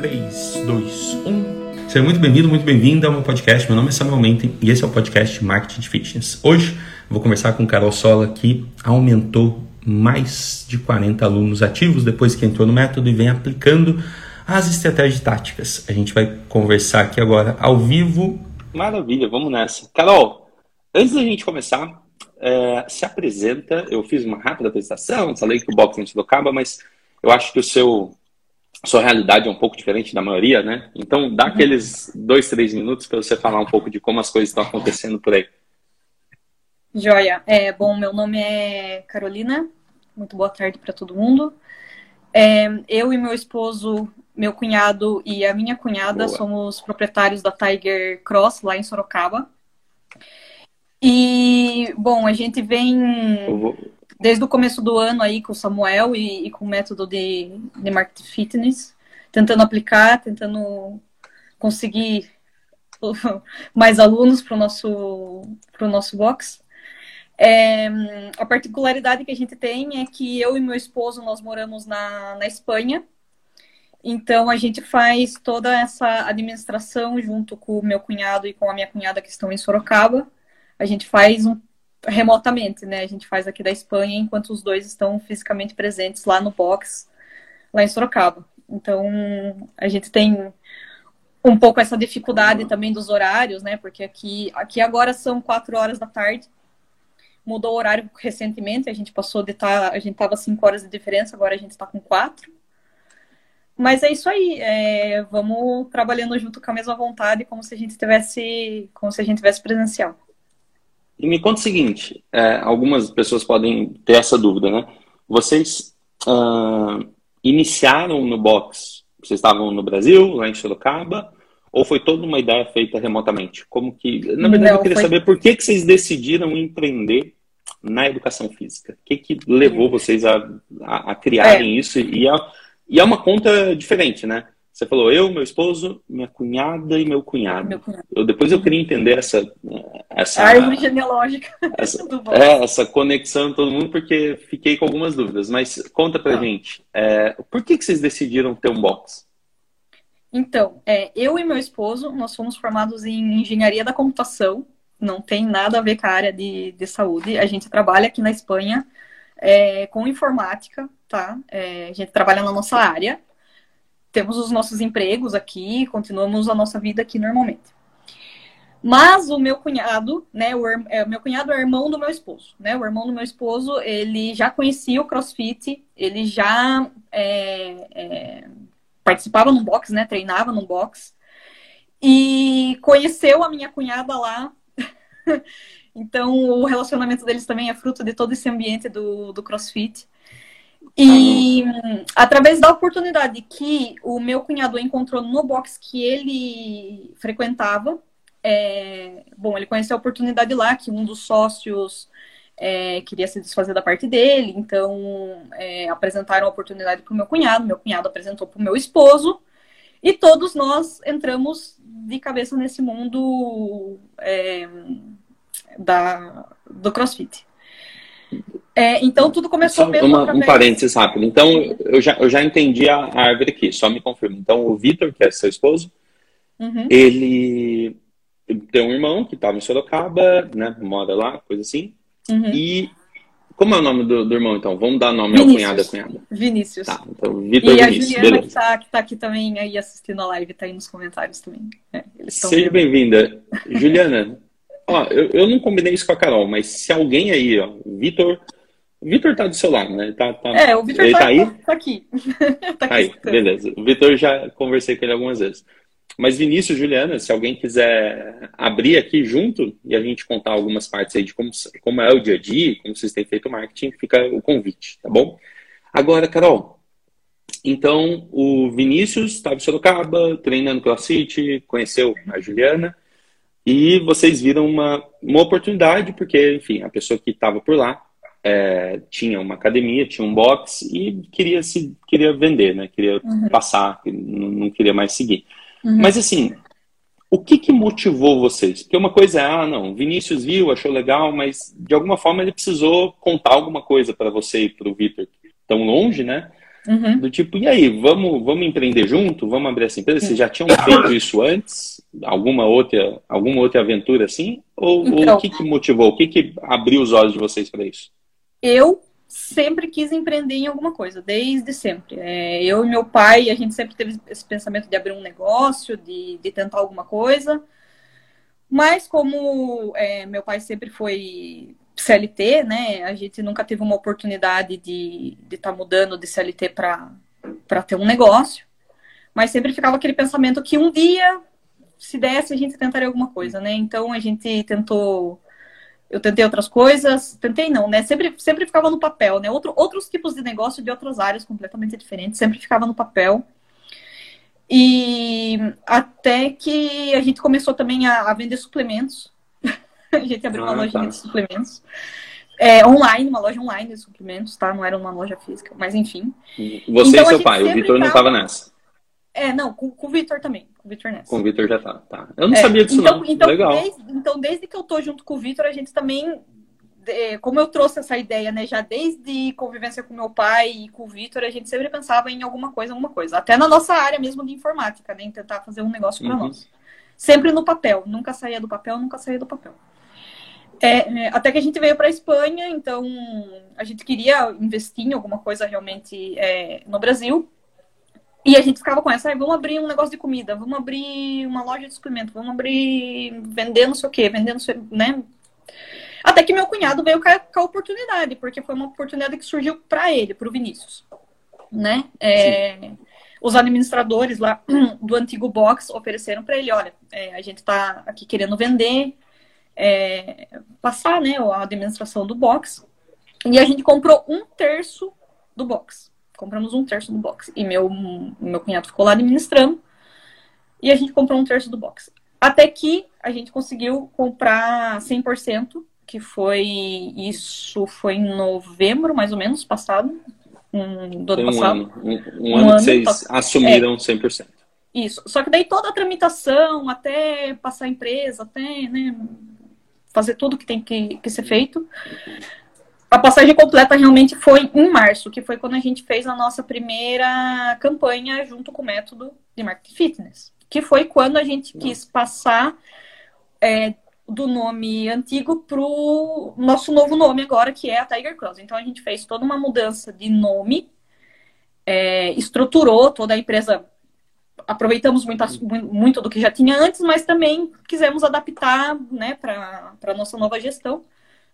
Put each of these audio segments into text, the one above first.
3, 2, 1. Seja muito bem-vindo, muito bem-vinda ao meu podcast. Meu nome é Samuel Menten e esse é o podcast Marketing de Fitness. Hoje vou conversar com Carol Sola, que aumentou mais de 40 alunos ativos depois que entrou no método e vem aplicando as estratégias táticas. A gente vai conversar aqui agora ao vivo. Maravilha, vamos nessa. Carol, antes da gente começar, é, se apresenta. Eu fiz uma rápida apresentação, falei que o boxe não se tocava, mas eu acho que o seu sua realidade é um pouco diferente da maioria, né? Então, dá uhum. aqueles dois, três minutos para você falar um pouco de como as coisas estão acontecendo por aí. Joia. É, bom, meu nome é Carolina. Muito boa tarde para todo mundo. É, eu e meu esposo, meu cunhado e a minha cunhada boa. somos proprietários da Tiger Cross lá em Sorocaba. E, bom, a gente vem desde o começo do ano aí com o Samuel e, e com o método de, de marketing fitness, tentando aplicar, tentando conseguir mais alunos para o nosso, pro nosso box. É, a particularidade que a gente tem é que eu e meu esposo, nós moramos na, na Espanha, então a gente faz toda essa administração junto com o meu cunhado e com a minha cunhada que estão em Sorocaba. A gente faz um remotamente, né? A gente faz aqui da Espanha, enquanto os dois estão fisicamente presentes lá no box, lá em Sorocaba. Então, a gente tem um pouco essa dificuldade também dos horários, né? Porque aqui, aqui agora são quatro horas da tarde. Mudou o horário recentemente, a gente passou de estar, tá, a gente tava cinco horas de diferença, agora a gente está com quatro. Mas é isso aí, é, vamos trabalhando junto com a mesma vontade, como se a gente tivesse, como se a gente tivesse presencial. E me conta o seguinte: é, algumas pessoas podem ter essa dúvida, né? Vocês uh, iniciaram no box? Vocês estavam no Brasil, lá em Sorocaba? Ou foi toda uma ideia feita remotamente? Como que. Na verdade, Não, eu queria foi... saber por que, que vocês decidiram empreender na educação física? O que, que levou vocês a, a, a criarem é. isso? E, a, e é uma conta diferente, né? Você falou eu, meu esposo, minha cunhada e meu cunhado. Meu cunhado. Eu, depois eu queria entender essa. essa a árvore genealógica. Essa, é, essa conexão de todo mundo, porque fiquei com algumas dúvidas. Mas conta pra ah. gente, é, por que, que vocês decidiram ter um box? Então, é, eu e meu esposo, nós fomos formados em engenharia da computação. Não tem nada a ver com a área de, de saúde. A gente trabalha aqui na Espanha é, com informática, tá? É, a gente trabalha na nossa área temos os nossos empregos aqui, continuamos a nossa vida aqui normalmente. Mas o meu cunhado, né, o, é, meu cunhado é irmão do meu esposo, né? O irmão do meu esposo, ele já conhecia o CrossFit, ele já é, é, participava no box, né? Treinava no box e conheceu a minha cunhada lá. então o relacionamento deles também é fruto de todo esse ambiente do, do CrossFit. E através da oportunidade que o meu cunhado encontrou no box que ele frequentava, é, bom, ele conheceu a oportunidade lá que um dos sócios é, queria se desfazer da parte dele, então é, apresentaram a oportunidade para o meu cunhado, meu cunhado apresentou para o meu esposo, e todos nós entramos de cabeça nesse mundo é, da, do CrossFit. É, então tudo começou só mesmo uma, através... Um parênteses rápido. Então eu já, eu já entendi a árvore aqui, só me confirma. Então o Vitor, que é seu esposo, uhum. ele, tem um irmão que estava em Sorocaba, né? Mora lá, coisa assim. Uhum. E como é o nome do, do, irmão, então? Vamos dar nome Vinícius. ao cunhado cunhada. Vinícius. Tá, então Vitor E a Juliana, que está que tá aqui também aí assistindo a live, está aí nos comentários também. É, Seja bem-vinda. Juliana, ó, eu, eu não combinei isso com a Carol, mas se alguém aí, ó, Vitor Vitor tá do seu lado, né? Tá, tá... É, o Vitor tá, tá, aí? tá aqui. tá aqui aí, beleza. O Vitor já conversei com ele algumas vezes. Mas Vinícius, Juliana, se alguém quiser abrir aqui junto e a gente contar algumas partes aí de como, como é o dia a dia, como vocês têm feito o marketing, fica o convite, tá bom? Agora, Carol, então o Vinícius estava em Sorocaba, treinando CrossFit, conheceu a Juliana e vocês viram uma, uma oportunidade, porque, enfim, a pessoa que estava por lá é, tinha uma academia, tinha um box e queria se queria vender, né? Queria uhum. passar, não, não, queria mais seguir. Uhum. Mas assim, o que, que motivou vocês? Porque uma coisa é, ah, não, Vinícius viu, achou legal, mas de alguma forma ele precisou contar alguma coisa para você e para o Vitor tão longe, né? Uhum. Do tipo, e aí, vamos, vamos empreender junto? Vamos abrir essa empresa? Vocês já tinham feito isso antes? Alguma outra, alguma outra aventura assim? Ou, então, ou o que, que motivou? O que, que abriu os olhos de vocês para isso? Eu sempre quis empreender em alguma coisa, desde sempre. É, eu e meu pai, a gente sempre teve esse pensamento de abrir um negócio, de, de tentar alguma coisa. Mas como é, meu pai sempre foi CLT, né? A gente nunca teve uma oportunidade de estar tá mudando de CLT para ter um negócio. Mas sempre ficava aquele pensamento que um dia, se desse, a gente tentaria alguma coisa, né? Então a gente tentou. Eu tentei outras coisas, tentei não, né? Sempre, sempre ficava no papel, né? Outro, outros tipos de negócio de outras áreas completamente diferentes, sempre ficava no papel. E até que a gente começou também a, a vender suplementos a gente abriu uma ah, lojinha tá. de suplementos. É, online, uma loja online de suplementos, tá? Não era uma loja física, mas enfim. Você então, e seu pai, o Vitor não estava nessa. É, não, com, com o Vitor também. Com o Vitor nessa. Com o Vitor já tá, tá. Eu não é, sabia disso, então, não. Então Legal. Desde, então, desde que eu tô junto com o Vitor, a gente também. Como eu trouxe essa ideia, né? Já desde convivência com meu pai e com o Vitor, a gente sempre pensava em alguma coisa, alguma coisa. Até na nossa área mesmo de informática, né? Em tentar fazer um negócio para uhum. nós. Sempre no papel. Nunca saía do papel, nunca saía do papel. É, é, até que a gente veio para a Espanha, então a gente queria investir em alguma coisa realmente é, no Brasil. E a gente ficava com essa, ah, vamos abrir um negócio de comida, vamos abrir uma loja de suplemento, vamos abrir, vender não sei o quê, vender não sei, né? Até que meu cunhado veio com a, com a oportunidade, porque foi uma oportunidade que surgiu para ele, para o Vinícius, né? É, os administradores lá do antigo box ofereceram para ele, olha, é, a gente está aqui querendo vender, é, passar né, a administração do box. E a gente comprou um terço do box. Compramos um terço do box. E meu, meu cunhado ficou lá administrando. E a gente comprou um terço do box. Até que a gente conseguiu comprar 100%, que foi. Isso foi em novembro, mais ou menos, passado. Um, do ano um passado. Ano, um, um, ano, ano que vocês tá, assumiram é, 100%. Isso. Só que daí toda a tramitação, até passar a empresa, até né, fazer tudo que tem que, que ser feito. A passagem completa realmente foi em março, que foi quando a gente fez a nossa primeira campanha junto com o método de marketing fitness, que foi quando a gente quis passar é, do nome antigo para o nosso novo nome agora, que é a Tiger Cross. Então a gente fez toda uma mudança de nome, é, estruturou toda a empresa aproveitamos muito, muito do que já tinha antes, mas também quisemos adaptar né, para a nossa nova gestão.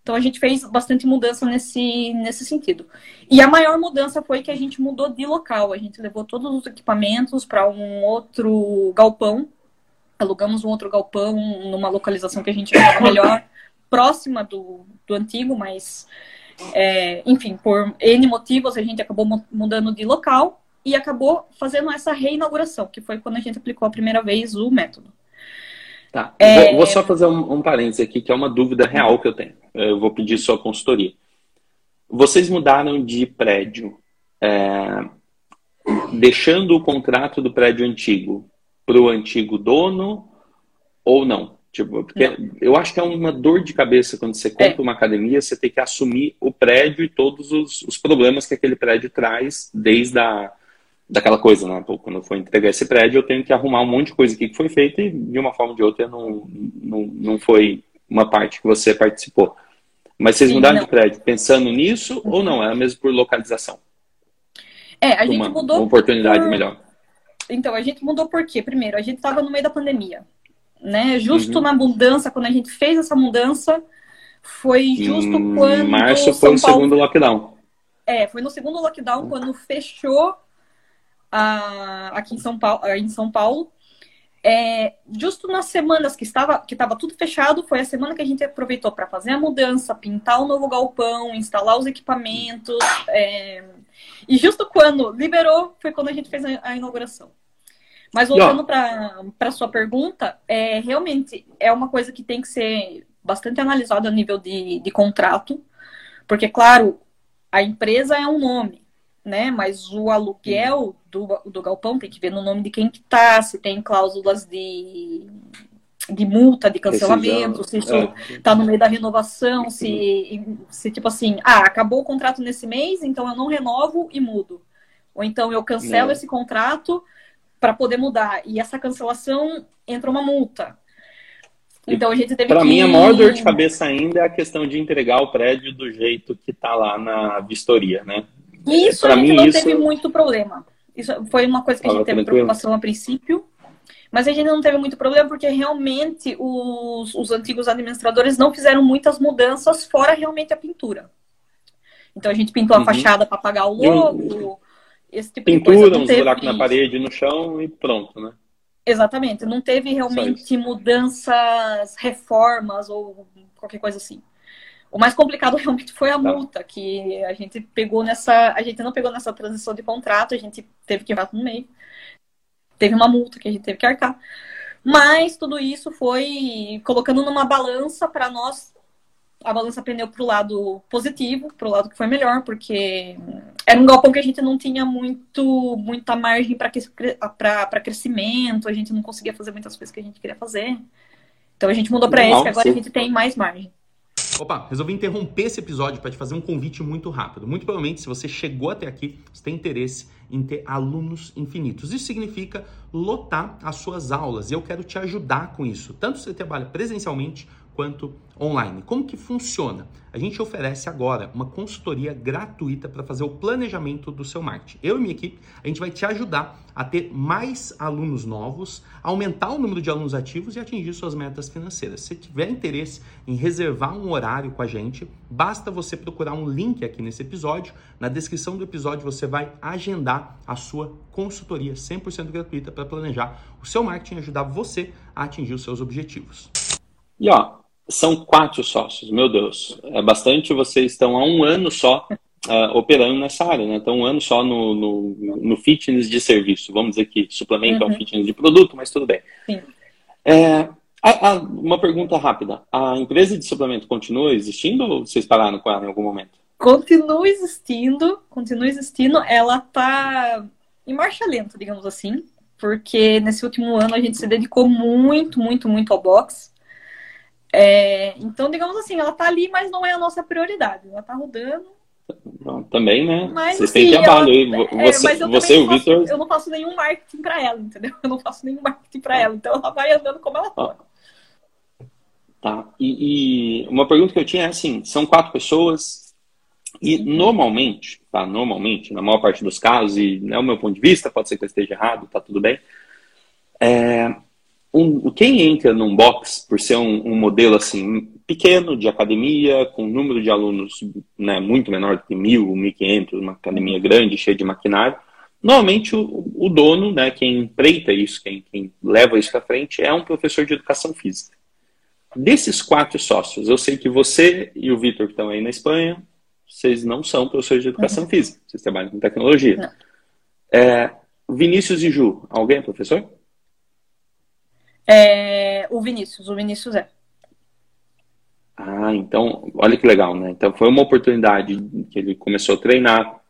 Então a gente fez bastante mudança nesse, nesse sentido. E a maior mudança foi que a gente mudou de local. A gente levou todos os equipamentos para um outro galpão. Alugamos um outro galpão numa localização que a gente achava melhor, próxima do, do antigo, mas é, enfim, por N motivos a gente acabou mudando de local e acabou fazendo essa reinauguração, que foi quando a gente aplicou a primeira vez o método. Tá. É... Vou, vou, só fazer um, um parênteses aqui, que é uma dúvida real que eu tenho. Eu vou pedir sua consultoria. Vocês mudaram de prédio, é, deixando o contrato do prédio antigo para o antigo dono ou não? Tipo, porque não. eu acho que é uma dor de cabeça quando você compra é. uma academia, você tem que assumir o prédio e todos os, os problemas que aquele prédio traz, desde a daquela coisa, né? Pô, quando eu for entregar esse prédio, eu tenho que arrumar um monte de coisa aqui que foi feita e de uma forma ou de outra não, não, não foi uma parte que você participou. Mas vocês Sim, mudaram não. de prédio pensando nisso ou não? Era mesmo por localização? É, a gente uma, mudou. Uma oportunidade por... melhor. Então, a gente mudou por quê? Primeiro, a gente estava no meio da pandemia. Né? Justo uhum. na mudança, quando a gente fez essa mudança, foi justo hum, quando. Março foi São o Paulo... segundo lockdown. É, foi no segundo lockdown, quando fechou aqui em São Paulo, em São Paulo. É, justo nas semanas que estava que estava tudo fechado, foi a semana que a gente aproveitou para fazer a mudança, pintar o novo galpão, instalar os equipamentos. É, e justo quando liberou, foi quando a gente fez a, a inauguração. Mas voltando para a sua pergunta, é, realmente é uma coisa que tem que ser bastante analisada a nível de, de contrato, porque, claro, a empresa é um nome, né? Mas o aluguel do, do galpão tem que ver no nome de quem que tá, se tem cláusulas de, de multa, de cancelamento, se isso é. tá no meio da renovação, se, se tipo assim, ah, acabou o contrato nesse mês, então eu não renovo e mudo. Ou então eu cancelo é. esse contrato para poder mudar. E essa cancelação entra uma multa. Então a gente teve Para que... mim, a maior dor de cabeça ainda é a questão de entregar o prédio do jeito que está lá na vistoria, né? Isso pra a gente mim, não isso... teve muito problema. Isso foi uma coisa que a gente teve tranquilo. preocupação a princípio. Mas a gente não teve muito problema porque realmente os, os antigos administradores não fizeram muitas mudanças fora realmente a pintura. Então a gente pintou a uhum. fachada para apagar o logo, esse tipo pintura, de coisa. Pintura, uns buracos na parede, no chão e pronto, né? Exatamente. Não teve realmente mudanças, reformas ou qualquer coisa assim. O mais complicado realmente foi a tá. multa, que a gente pegou nessa. A gente não pegou nessa transição de contrato, a gente teve que ir no meio. Teve uma multa que a gente teve que arcar. Mas tudo isso foi colocando numa balança para nós. A balança pendeu para o lado positivo, para o lado que foi melhor, porque era um galpão que a gente não tinha muito, muita margem para crescimento, a gente não conseguia fazer muitas coisas que a gente queria fazer. Então a gente mudou para esse, que agora a gente tem mais margem. Opa, resolvi interromper esse episódio para te fazer um convite muito rápido. Muito provavelmente, se você chegou até aqui, você tem interesse em ter alunos infinitos. Isso significa lotar as suas aulas e eu quero te ajudar com isso. Tanto se você trabalha presencialmente quanto online. Como que funciona? A gente oferece agora uma consultoria gratuita para fazer o planejamento do seu marketing. Eu e minha equipe, a gente vai te ajudar a ter mais alunos novos, aumentar o número de alunos ativos e atingir suas metas financeiras. Se tiver interesse em reservar um horário com a gente, basta você procurar um link aqui nesse episódio. Na descrição do episódio você vai agendar a sua consultoria 100% gratuita para planejar o seu marketing e ajudar você a atingir os seus objetivos. E ó, são quatro sócios, meu Deus. É bastante, vocês estão há um ano só uh, operando nessa área, né? Estão um ano só no, no, no, fitness de serviço. Vamos dizer que suplemento uhum. é um fitness de produto, mas tudo bem. Sim. É, a, a, uma pergunta rápida. A empresa de suplemento continua existindo ou vocês pararam com ela em algum momento? Continua existindo, continua existindo. Ela está em marcha lenta, digamos assim, porque nesse último ano a gente se dedicou muito, muito, muito ao boxe. É, então, digamos assim, ela tá ali, mas não é a nossa prioridade. Ela tá rodando. também, né? Mas, Vocês têm trabalho aí. É, você, é, você o Vitor. Eu não faço nenhum marketing para ela, entendeu? Eu não faço nenhum marketing para ela. Então ela vai andando como ela tá. Tá. E, e, uma pergunta que eu tinha é assim: são quatro pessoas, e normalmente, tá? Normalmente, na maior parte dos casos, e é o meu ponto de vista, pode ser que eu esteja errado, tá tudo bem. É, um, quem entra num box por ser um, um, modelo assim pequeno de academia com um número de alunos né, muito menor do que mil, mil quinhentos, uma academia grande cheia de maquinário, normalmente o, o dono, né, quem empreita isso, quem, quem leva isso para frente é um professor de educação física. Desses quatro sócios, eu sei que você e o Vitor que estão aí na Espanha, vocês não são professores de educação uhum. física, vocês trabalham com tecnologia. É, Vinícius e Ju, alguém é professor? É, o Vinícius, o Vinícius é. Ah, então, olha que legal, né? Então foi uma oportunidade que ele começou a treinar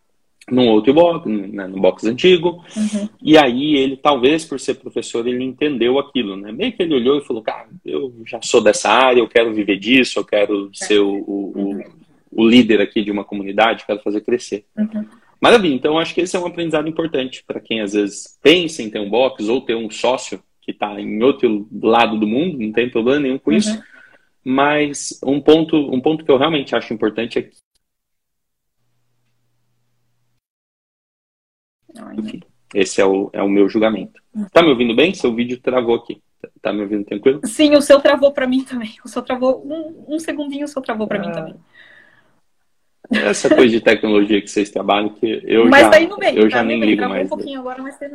num outro box, né, no box antigo, uhum. e aí ele, talvez por ser professor, ele entendeu aquilo, né? Meio que ele olhou e falou, cara, eu já sou dessa área, eu quero viver disso, eu quero é. ser o, o, uhum. O, líder aqui de uma comunidade, quero fazer crescer. Uhum. Maravilha, então acho que esse é um aprendizado importante para quem às vezes pensa em ter um box ou ter um sócio que está em outro lado do mundo, não tem problema nenhum com uhum. isso. Mas um ponto, um ponto que eu realmente acho importante é que. Enfim, esse é o, é o meu julgamento. Uhum. Tá me ouvindo bem? Seu vídeo travou aqui. Tá me ouvindo tranquilo? Sim, o seu travou para mim também. O seu travou um, um segundinho, o seu travou para ah. mim também. Essa coisa de tecnologia que vocês trabalham, que eu mas já, tá indo bem, eu tá já nem bem. ligo mais. um pouquinho agora, mas tá.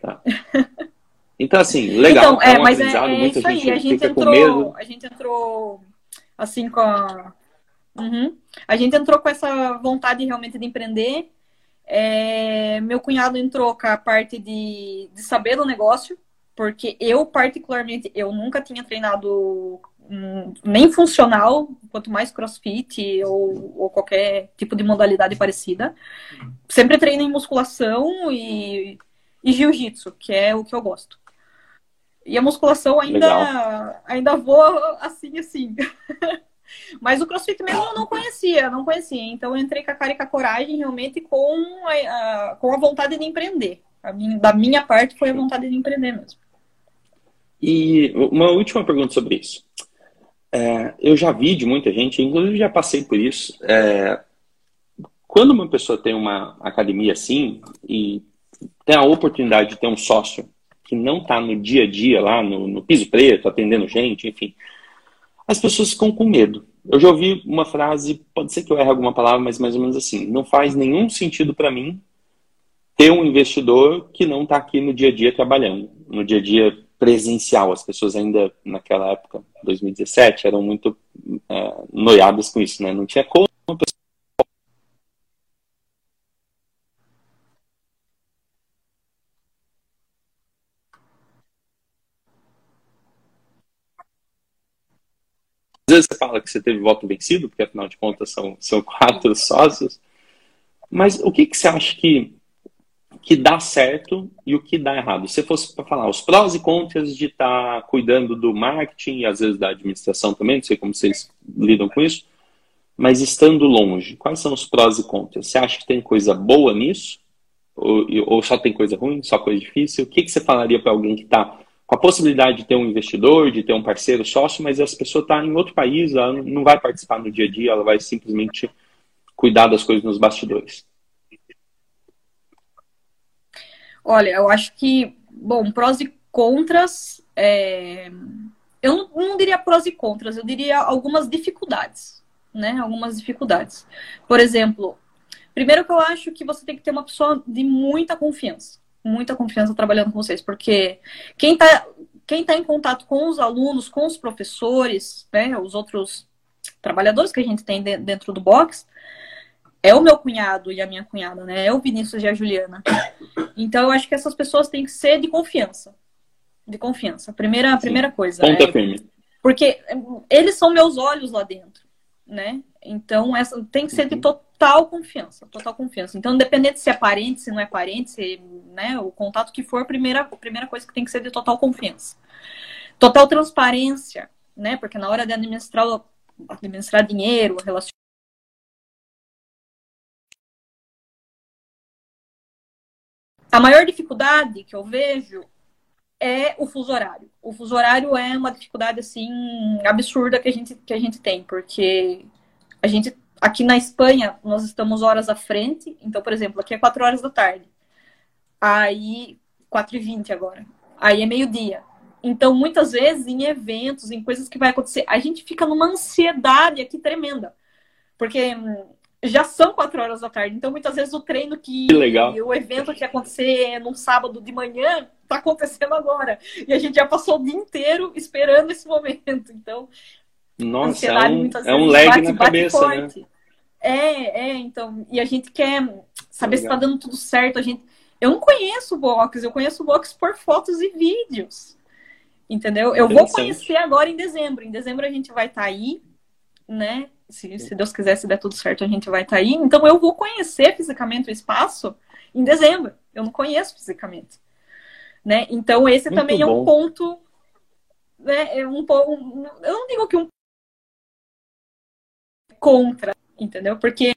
Tá. Então, assim, legal. Então, é, é um mas é, é isso aí. A gente entrou, a gente entrou assim com a... Uhum. A gente entrou com essa vontade realmente de empreender. É, meu cunhado entrou com a parte de, de saber do negócio, porque eu, particularmente, eu nunca tinha treinado nem funcional, quanto mais crossfit ou, ou, qualquer tipo de modalidade parecida. Sempre treino em musculação e, e jiu-jitsu, que é o que eu gosto. E a musculação ainda, ainda voa assim, assim. Mas o CrossFit mesmo eu não conhecia, não conhecia. Então eu entrei com a cara e com a coragem, realmente com a, a com a vontade de empreender. Minha, da minha parte foi a vontade de empreender mesmo. E uma última pergunta sobre isso. É, eu já vi de muita gente, inclusive já passei por isso. É, quando uma pessoa tem uma academia assim e tem a oportunidade de ter um sócio que não está no dia a dia lá no, no, piso preto, atendendo gente, enfim, as pessoas ficam com medo. Eu já ouvi uma frase, pode ser que eu erre alguma palavra, mas mais ou menos assim: não faz nenhum sentido para mim ter um investidor que não está aqui no dia a dia trabalhando, no dia a dia presencial. As pessoas ainda naquela época, 2017, eram muito é, noiadas com isso, né? Não tinha como uma pessoa Às vezes você fala que você teve voto vencido, porque afinal de contas são, são quatro sócios. Mas o que, que você acha que, que dá certo e o que dá errado? Se fosse para falar os prós e contras de estar tá cuidando do marketing e às vezes da administração também, não sei como vocês lidam com isso, mas estando longe, quais são os prós e contras? Você acha que tem coisa boa nisso? Ou, ou só tem coisa ruim, só coisa difícil? O que, que você falaria para alguém que está com a possibilidade de ter um investidor, de ter um parceiro sócio, mas essa pessoa está em outro país, ela não vai participar no dia a dia, ela vai simplesmente cuidar das coisas nos bastidores. Olha, eu acho que, bom, prós e contras, é... eu não, não diria prós e contras, eu diria algumas dificuldades, né? Algumas dificuldades. Por exemplo, primeiro que eu acho que você tem que ter uma pessoa de muita confiança muita confiança trabalhando com vocês, porque quem está quem tá em contato com os alunos, com os professores, né, os outros trabalhadores que a gente tem dentro do box, é o meu cunhado e a minha cunhada, né? É o Vinícius e a Juliana. Então eu acho que essas pessoas têm que ser de confiança. De confiança. Primeira, primeira coisa. Ponta é, firme. Porque eles são meus olhos lá dentro, né? Então essa tem que ser de total total confiança, total confiança. Então, independente se é parente, se não é parente, se, né, o contato que for, a primeira, a primeira coisa que tem que ser de total confiança. Total transparência, né? Porque na hora de administrar, administrar dinheiro, relacionamento, A maior dificuldade que eu vejo é o fuso horário. O fuso horário é uma dificuldade assim absurda que a gente que a gente tem, porque a gente Aqui na Espanha, nós estamos horas à frente. Então, por exemplo, aqui é 4 horas da tarde. Aí, 4 e 20 agora. Aí é meio-dia. Então, muitas vezes, em eventos, em coisas que vai acontecer, a gente fica numa ansiedade aqui tremenda. Porque hum, já são 4 horas da tarde. Então, muitas vezes, o treino que. que legal. O evento que ia acontecer num sábado de manhã está acontecendo agora. E a gente já passou o dia inteiro esperando esse momento. Então, nossa, é um, é um lag bate, na cabeça, né? É, é, então. E a gente quer saber Legal. se tá dando tudo certo. A gente. Eu não conheço o box, eu conheço o box por fotos e vídeos. Entendeu? Eu vou conhecer agora em dezembro. Em dezembro a gente vai estar tá aí, né? Se, se Deus quiser, se der tudo certo, a gente vai estar tá aí. Então eu vou conhecer fisicamente o espaço em dezembro. Eu não conheço fisicamente. Né? Então esse Muito também bom. é um ponto. Né? É um, um, eu não digo que um contra, entendeu? Porque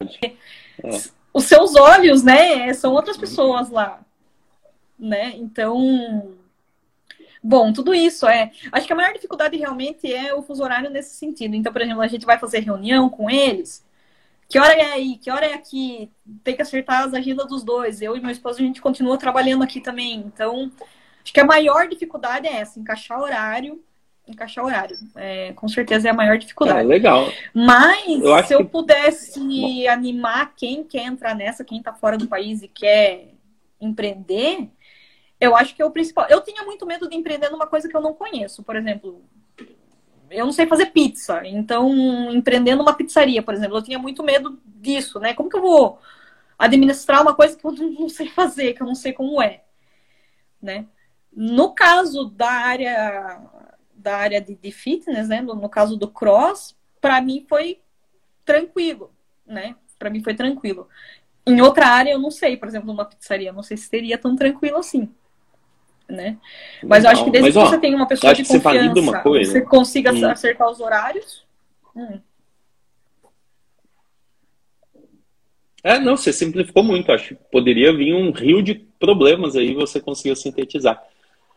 é. os seus olhos, né, são outras pessoas lá, né? Então, bom, tudo isso é. Acho que a maior dificuldade realmente é o fuso horário nesse sentido. Então, por exemplo, a gente vai fazer reunião com eles. Que hora é aí? Que hora é aqui? Tem que acertar as agendas dos dois. Eu e meu esposo, a gente continua trabalhando aqui também. Então, acho que a maior dificuldade é essa, encaixar horário encaixar horário. É, com certeza é a maior dificuldade. É, legal. Mas eu se eu que... pudesse Bom. animar quem quer entrar nessa, quem está fora do país e quer empreender, eu acho que é o principal. Eu tinha muito medo de empreender numa coisa que eu não conheço. Por exemplo, eu não sei fazer pizza. Então, empreender numa pizzaria, por exemplo, eu tinha muito medo disso, né? Como que eu vou administrar uma coisa que eu não sei fazer, que eu não sei como é, né? No caso da área da área de, de fitness, né? No, no, caso do cross, para mim foi tranquilo, né? Para mim foi tranquilo. Em outra área eu não sei, por exemplo, numa pizzaria, não sei se seria tão tranquilo assim. Né? Mas eu acho que desde Mas, que ó, você tem uma pessoa de confiança, você, coisa. você consiga hum. acertar os horários. Hum. É, não, você simplificou muito. Acho que poderia vir um rio de problemas aí você conseguiu sintetizar.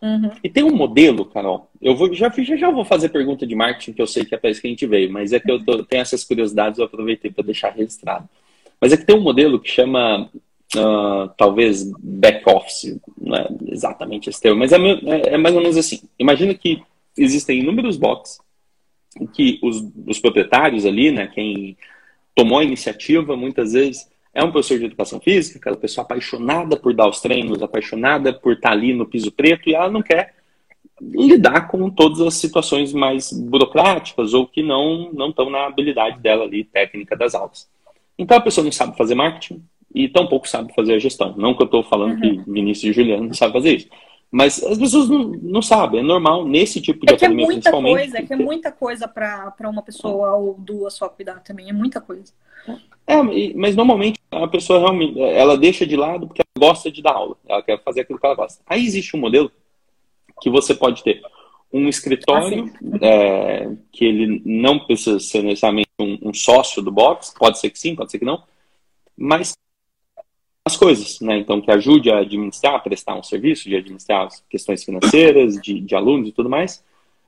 Uhum. E tem um modelo, Carol. Eu vou, já, já, já vou fazer pergunta de marketing, que eu sei que é para isso que a gente veio, mas é que eu tô, tenho essas curiosidades, eu aproveitei para deixar registrado. Mas é que tem um modelo que chama, uh, talvez, back-office, não é exatamente esse termo, mas é, é, é, mais ou menos assim. Imagina que existem inúmeros box que os, os proprietários ali, né, quem tomou a iniciativa, muitas vezes é um professor de educação física, aquela pessoa apaixonada por dar os treinos, apaixonada por estar ali no piso preto e ela não quer lidar com todas as situações mais burocráticas ou que não não estão na habilidade dela ali técnica das aulas. Então a pessoa não sabe fazer marketing e tampouco sabe fazer a gestão. Não que eu estou falando uhum. que Vinícius e Juliano não sabem fazer isso. Mas as pessoas não, não sabem, é normal nesse tipo de é academia, é muita principalmente. Coisa, é que é muita coisa para uma pessoa ou duas só cuidar também, é muita coisa. É, mas normalmente a pessoa realmente ela deixa de lado porque ela gosta de dar aula, ela quer fazer aquilo que ela gosta. Aí existe um modelo que você pode ter um escritório ah, é, que ele não precisa ser necessariamente um, um, sócio do box, pode ser que sim, pode ser que não, mas as coisas, né? Então que ajude a administrar, a prestar um serviço, de administrar as questões financeiras, de, de alunos e tudo mais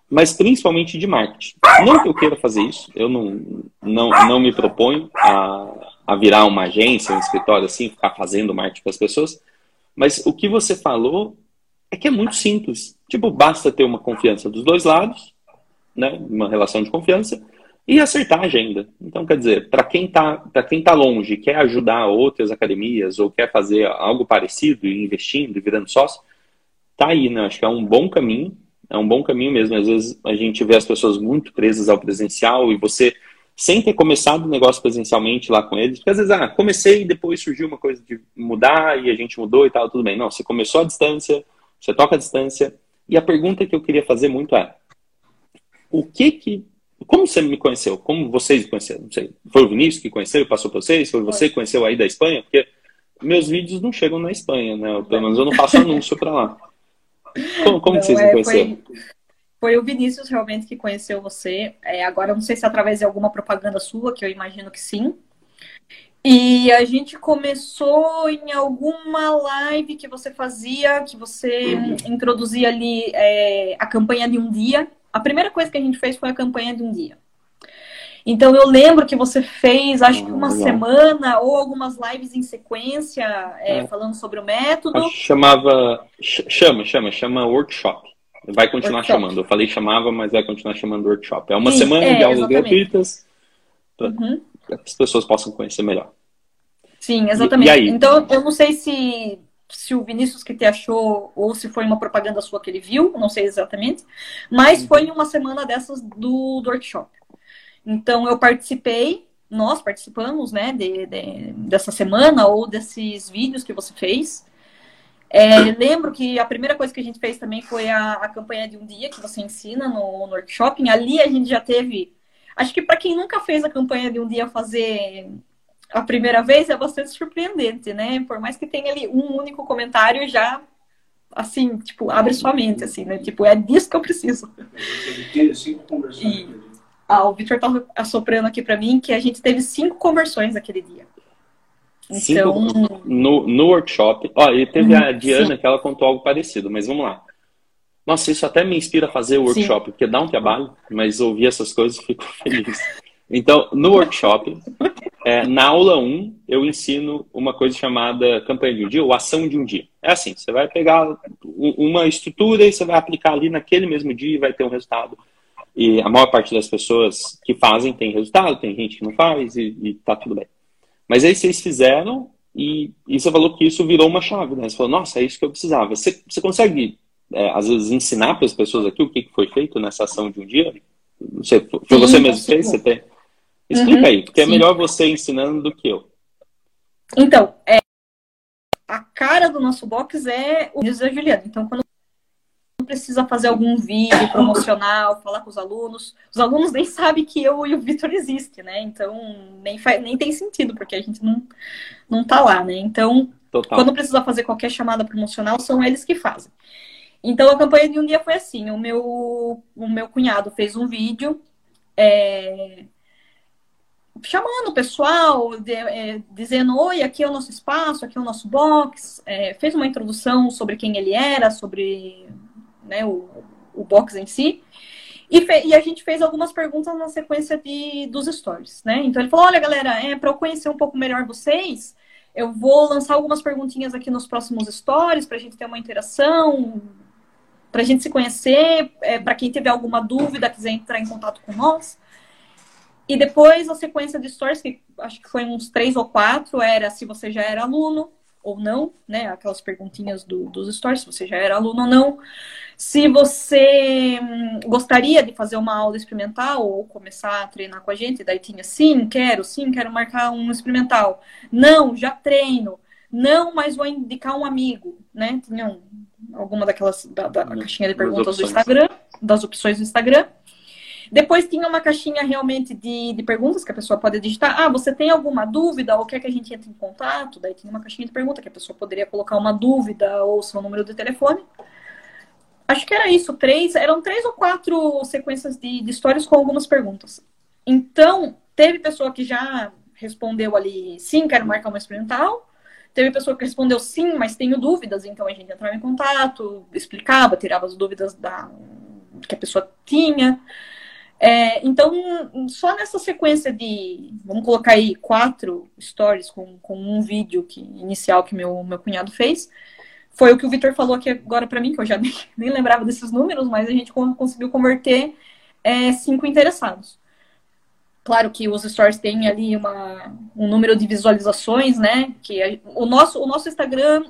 mas principalmente de marketing. Não que eu queira fazer isso, eu não, não, não me proponho a, a virar uma agência, um escritório assim, ficar fazendo marketing para as pessoas, mas o que você falou é que é muito simples. Tipo, basta ter uma confiança dos dois lados, né, uma relação de confiança, e acertar a agenda. Então, quer dizer, para quem está tá longe, quer ajudar outras academias ou quer fazer algo parecido investindo e virando sócio, tá aí, né? Acho que é um bom caminho é um bom caminho mesmo. Às vezes a gente vê as pessoas muito presas ao presencial e você, sem ter começado o negócio presencialmente lá com eles, porque às vezes, ah, comecei e depois surgiu uma coisa de mudar e a gente mudou e tal, tudo bem. Não, você começou à distância, você toca à distância. E a pergunta que eu queria fazer muito é: o que que. Como você me conheceu? Como vocês me conheceram? Não sei. Foi o Vinícius que conheceu e passou para vocês? Foi você que conheceu aí da Espanha? Porque meus vídeos não chegam na Espanha, né? Pelo menos eu não faço anúncio para lá. Como, como não, vocês é, conheceram? Foi, foi, o Vinícius realmente que conheceu você. É, agora, não sei se é através de alguma propaganda sua, que eu imagino que sim. E a gente começou em alguma live que você fazia, que você uhum. introduzia ali é, a campanha de um dia. A primeira coisa que a gente fez foi a campanha de um dia. Então eu lembro que você fez, acho que uma ah, semana ou algumas lives em sequência é, é. falando sobre o método. Chamava, chama, chama, chama workshop. Vai continuar workshop. chamando. Eu falei chamava, mas vai continuar chamando workshop. É uma semana é, de aulas exatamente. gratuitas para uhum. que as pessoas possam conhecer melhor. Sim, exatamente. E, e aí? Então eu não sei se se o Vinícius que te achou ou se foi uma propaganda sua que ele viu, não sei exatamente, mas foi em uma semana dessas do, do workshop. Então eu participei, nós participamos, né, de, de, dessa semana ou desses vídeos que você fez. É, lembro que a primeira coisa que a gente fez também foi a, a campanha de um dia que você ensina no, no workshop. Ali a gente já teve. Acho que para quem nunca fez a campanha de um dia fazer a primeira vez é bastante surpreendente, né? Por mais que tenha ali um único comentário, já assim, tipo, abre sua mente, assim, né? Tipo, é disso que eu preciso. E, ah, o Victor tá assoprando aqui para mim que a gente teve cinco conversões naquele dia. Então... Cinco no, no workshop. Ó, e teve a Diana Sim. que ela contou algo parecido, mas vamos lá. Nossa, isso até me inspira a fazer o workshop, Sim. porque dá um trabalho, mas ouvir essas coisas fico feliz. Então, no workshop, é, na aula 1, eu ensino uma coisa chamada campanha de um dia ou ação de um dia. É assim, você vai pegar uma estrutura e você vai aplicar ali naquele mesmo dia e vai ter um resultado e a maior parte das pessoas que fazem tem resultado, tem gente que não faz e, e tá tudo bem. Mas aí vocês fizeram e, e você falou que isso virou uma chave, né? Você falou, nossa, é isso que eu precisava. Você, você consegue, é, às vezes, ensinar para as pessoas aqui o que foi feito nessa ação de um dia? Você, foi sim, você mesmo que fez? Você tem... Explica uhum, aí, porque é sim. é melhor você ensinando do que eu. Então, é, a cara do nosso box é o José Juliano. Então, quando precisa fazer algum vídeo promocional, falar com os alunos. Os alunos nem sabem que eu e o Vitor existem, né? Então, nem, faz, nem tem sentido, porque a gente não, não tá lá, né? Então, Total. quando precisa fazer qualquer chamada promocional, são eles que fazem. Então a campanha de um dia foi assim: o meu, o meu cunhado fez um vídeo é, chamando o pessoal, de, é, dizendo: Oi, aqui é o nosso espaço, aqui é o nosso box. É, fez uma introdução sobre quem ele era, sobre né, o, o box em si. E, e, a gente fez algumas perguntas na sequência de, dos stories, né? Então ele falou: olha, galera, é, para eu conhecer um pouco melhor vocês, eu vou lançar algumas perguntinhas aqui nos próximos stories para a gente ter uma interação, para a gente se conhecer, é, para quem tiver alguma dúvida, quiser entrar em contato com nós. E depois a sequência de stories, que acho que foi uns três ou quatro, era se você já era aluno ou não, né? Aquelas perguntinhas do, dos stories, se você já era aluno ou não. Se você hum, gostaria de fazer uma aula experimental ou começar a treinar com a gente, daí tinha sim, quero, sim, quero marcar um experimental. Não, já treino. Não, mas vou indicar um amigo, né? Tinha alguma daquelas da, da caixinha de perguntas do Instagram, das opções do Instagram. Depois tinha uma caixinha realmente de, de perguntas que a pessoa pode digitar. Ah, você tem alguma dúvida ou quer que a gente entre em contato? Daí tinha uma caixinha de pergunta que a pessoa poderia colocar uma dúvida ou seu número de telefone. Acho que era isso, três, eram três ou quatro sequências de, de histórias com algumas perguntas. Então, teve pessoa que já respondeu ali, sim, quero marcar uma experimental. Teve pessoa que respondeu sim, mas tenho dúvidas, então a gente entrava em contato, explicava, tirava as dúvidas da, que a pessoa tinha. É, então, só nessa sequência de, vamos colocar aí, quatro stories com, com um vídeo que, inicial que meu, meu cunhado fez, foi o que o Vitor falou aqui agora para mim, que eu já nem, nem, lembrava desses números, mas a gente conseguiu converter é, cinco interessados. Claro que os stories têm ali uma, um número de visualizações, né? Que é, o, nosso, o nosso Instagram,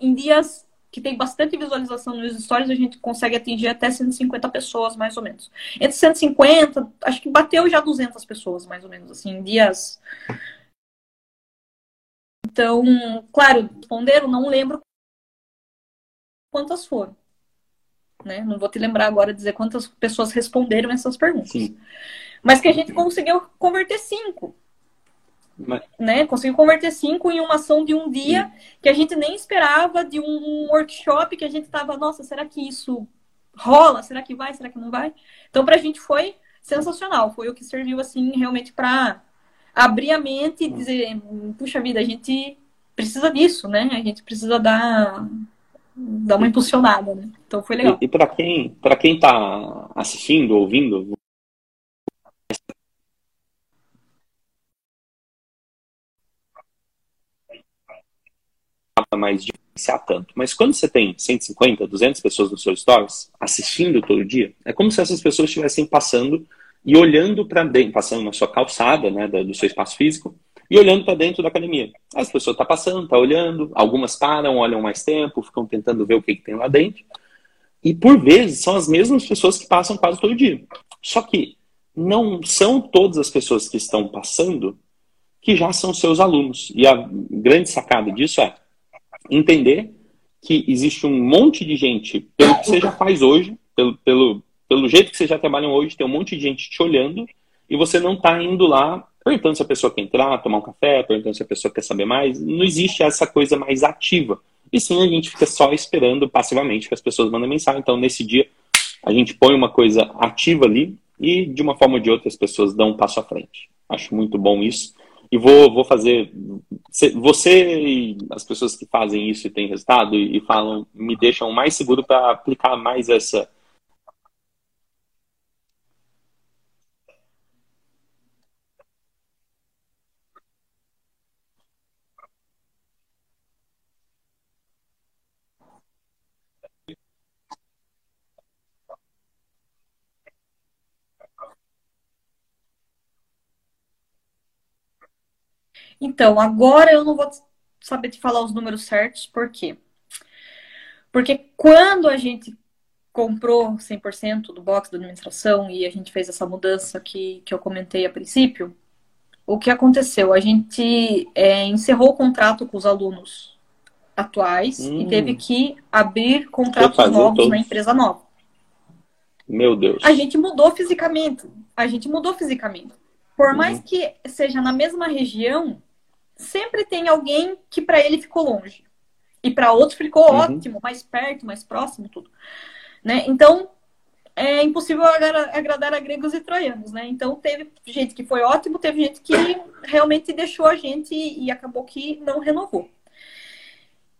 em dias que tem bastante visualização nos stories, a gente consegue atingir até 150 pessoas, mais ou menos. Entre 150, acho que bateu já 200 pessoas, mais ou menos, assim, em dias. Então, claro, responderam, não lembro quantas foram. Né? Não vou te lembrar agora dizer quantas pessoas responderam essas perguntas. Sim. Mas que a gente conseguiu converter cinco. Mas... Né? Conseguiu converter cinco em uma ação de um dia Sim. que a gente nem esperava, de um workshop que a gente estava, nossa, será que isso rola? Será que vai? Será que não vai? Então, para a gente foi sensacional. Foi o que serviu, assim, realmente para abrir a mente e dizer, puxa vida, a gente precisa disso, né? A gente precisa dar, dar uma impulsionada, né? Então foi legal. E, e para quem para quem está assistindo, ouvindo, mais diferenciar tanto. Mas quando você tem 150, 200 pessoas no seu stories assistindo todo dia, é como se essas pessoas estivessem passando e olhando para dentro, passando na sua calçada, né, do seu espaço físico, e olhando para dentro da academia. As pessoas estão tá passando, estão tá olhando, algumas param, olham mais tempo, ficam tentando ver o que, que tem lá dentro. E por vezes são as mesmas pessoas que passam quase todo dia. Só que não são todas as pessoas que estão passando que já são seus alunos. E a grande sacada disso é entender que existe um monte de gente, pelo que você já faz hoje, pelo, pelo, pelo jeito que vocês já trabalham hoje, tem um monte de gente te olhando e você não está indo lá perguntando se a pessoa quer entrar, tomar um café, perguntando se a pessoa quer saber mais. Não existe essa coisa mais ativa. E sim, a gente fica só esperando passivamente que as pessoas mandem mensagem. Então, nesse dia, a gente põe uma coisa ativa ali e, de uma forma ou de outra, as pessoas dão um passo à frente. Acho muito bom isso e vou, vou fazer. Você e as pessoas que fazem isso e têm resultado e, falam, me deixam mais seguro para aplicar mais essa. Então, agora eu não vou saber te falar os números certos, por quê? Porque quando a gente comprou 100% do box da administração e a gente fez essa mudança que, que eu comentei a princípio, o que aconteceu? A gente é, encerrou o contrato com os alunos atuais hum. e teve que abrir contratos novos todos. na empresa nova. Meu Deus. A gente mudou fisicamente. A gente mudou fisicamente. Por uhum. mais que seja na mesma região, sempre tem alguém que para ele ficou longe. E para outros ficou uhum. ótimo, mais perto, mais próximo, tudo. Né? Então, é impossível agradar a gregos e troianos, né? Então, teve gente que foi ótimo, teve gente que realmente deixou a gente e acabou que não renovou.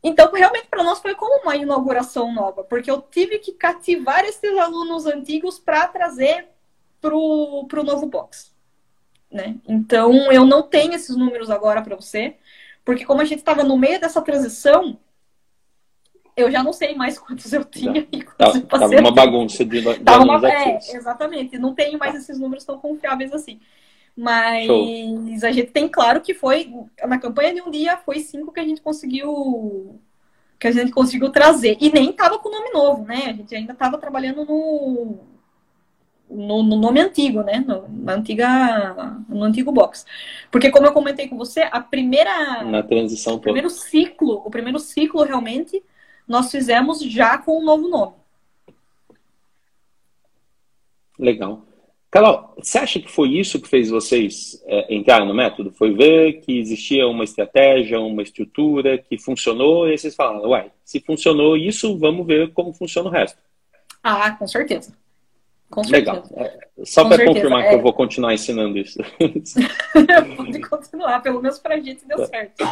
Então, realmente, para nós foi como uma inauguração nova, porque eu tive que cativar esses alunos antigos para trazer para o novo box. Né? Então, eu não tenho esses números agora para você, porque como a gente estava no meio dessa transição, eu já não sei mais quantos eu tinha tá. e quantos tá. Tava uma bagunça de, de tava uma, É, exatamente. Não tenho mais tá. esses números tão confiáveis assim. Mas Show. a gente tem claro que foi, na campanha de um dia, foi cinco que a gente conseguiu que a gente conseguiu trazer. E nem tava com nome novo, né? A gente ainda tava trabalhando no, no, no nome antigo, né? No, na antiga, no antigo box. Porque como eu comentei com você, a primeira na transição o primeiro ciclo, o primeiro ciclo realmente nós fizemos já com o um novo nome. Legal. Carol, você acha que foi isso que fez vocês é, entrar no método? Foi ver que existia uma estratégia, uma estrutura que funcionou e vocês falaram, uai, se funcionou isso, vamos ver como funciona o resto. Ah, com certeza. Com Legal. É, só para confirmar é... que eu vou continuar ensinando isso. Pode continuar, pelo menos para a gente deu certo.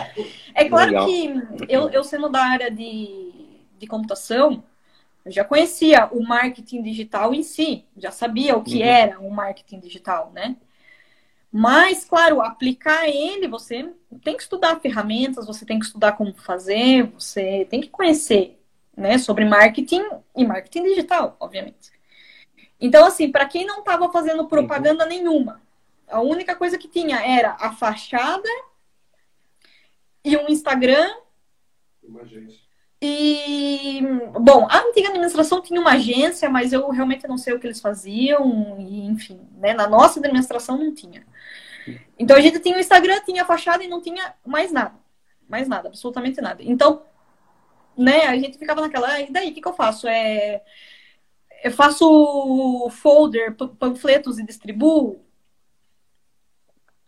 É claro Legal. que eu, eu sendo da área de, de computação, eu já conhecia o marketing digital em si, já sabia o que uhum. era o marketing digital, né? Mas, claro, aplicar ele, você tem que estudar ferramentas, você tem que estudar como fazer, você tem que conhecer, né, sobre marketing e marketing digital, obviamente. Então, assim, para quem não estava fazendo propaganda uhum. nenhuma, a única coisa que tinha era a fachada e um Instagram. Uma agência. E, bom, a antiga administração tinha uma agência, mas eu realmente não sei o que eles faziam, e, enfim, né? Na nossa administração não tinha. Então a gente tinha o Instagram, tinha a fachada e não tinha mais nada. Mais nada, absolutamente nada. Então, né, a gente ficava naquela, ah, e daí, o que, que eu faço? É, eu faço folder, panfletos e distribuo?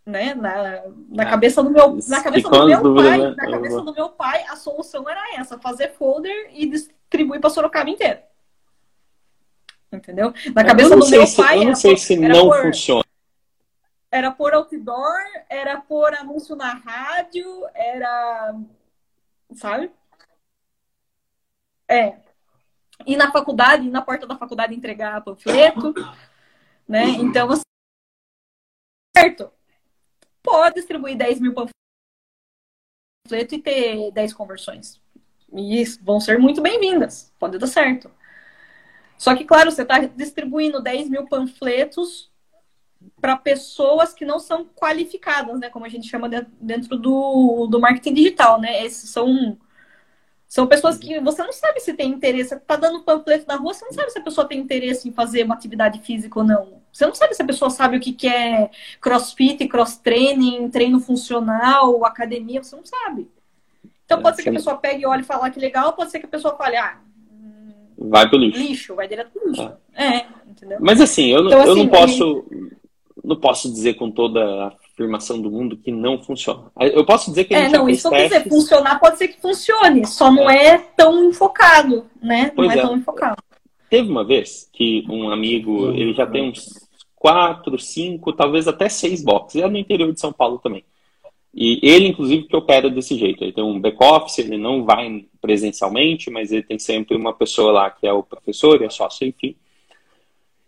né, na, na é. cabeça do meu, na cabeça do meu pai, né? na cabeça do meu pai, a solução era essa, fazer folder e distribuir para Sorocaba inteira. Entendeu? Na cabeça do meu se, pai, eu não sei por, se não por, funciona. Era por outdoor, era por anúncio na rádio, era sabe? É. E na faculdade, na porta da faculdade entregar panfleto, né? Então, assim, certo pode distribuir 10 mil panfletos e ter 10 conversões. E vão ser muito bem-vindas. Pode dar certo. Só que, claro, você está distribuindo 10 mil panfletos para pessoas que não são qualificadas, né? Como a gente chama dentro do, do marketing digital, né? Esses são são pessoas que você não sabe se tem interesse. Tá dando panfleto na rua, você não sabe se a pessoa tem interesse em fazer uma atividade física ou não. Você não sabe se a pessoa sabe o que, que é crossfit, cross-training, treino funcional, academia, você não sabe. Então pode ser que a pessoa pegue e olhe e fale que legal, pode ser que a pessoa fale, ah, vai pro lixo. Lixo, vai direto pro lixo. Ah. É, entendeu? Mas assim, eu, então, eu assim, não posso. Ele... Não posso dizer com toda a afirmação do mundo que não funciona. Eu posso dizer que a é, gente é, não, isso testes... quer dizer, funcionar pode ser que funcione, só não é, é tão enfocado, né? Pois não é, é, tão enfocado. Teve uma vez que um amigo, ele já tem uns quatro, cinco, talvez até seis boxes, é no interior de São Paulo também. E ele, inclusive, que opera desse jeito. Ele tem um back-office, ele não vai presencialmente, mas ele tem sempre uma pessoa lá que é o professor, é sócio, enfim.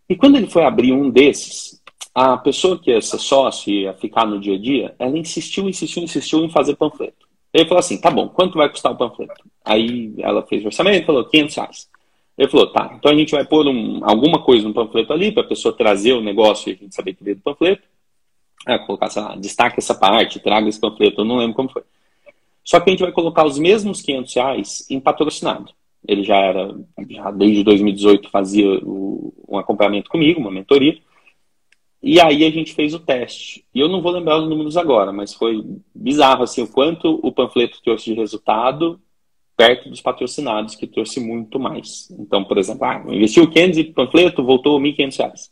E quando ele foi abrir um desses, a pessoa que ia ser sócio ia ficar no dia a dia, ela insistiu, insistiu, insistiu em fazer panfleto. Ele falou assim, tá bom, quanto vai custar o panfleto? Aí ela fez o orçamento e falou, 500 reais. Ele falou, tá, então a gente vai pôr um, alguma coisa no panfleto ali, para a pessoa trazer o negócio e a gente saber que veio do panfleto. É, colocar, sei lá, destaque essa parte, traga esse panfleto, eu não lembro como foi. Só que a gente vai colocar os mesmos 500 reais em patrocinado. Ele já era, já desde 2018 fazia o, um acompanhamento comigo, uma mentoria. E aí a gente fez o teste. E eu não vou lembrar os números agora, mas foi bizarro assim o quanto o panfleto trouxe de resultado perto dos patrocinados, que trouxe muito mais. Então, por exemplo, ah, investiu 500 em panfleto, voltou 1.500 reais.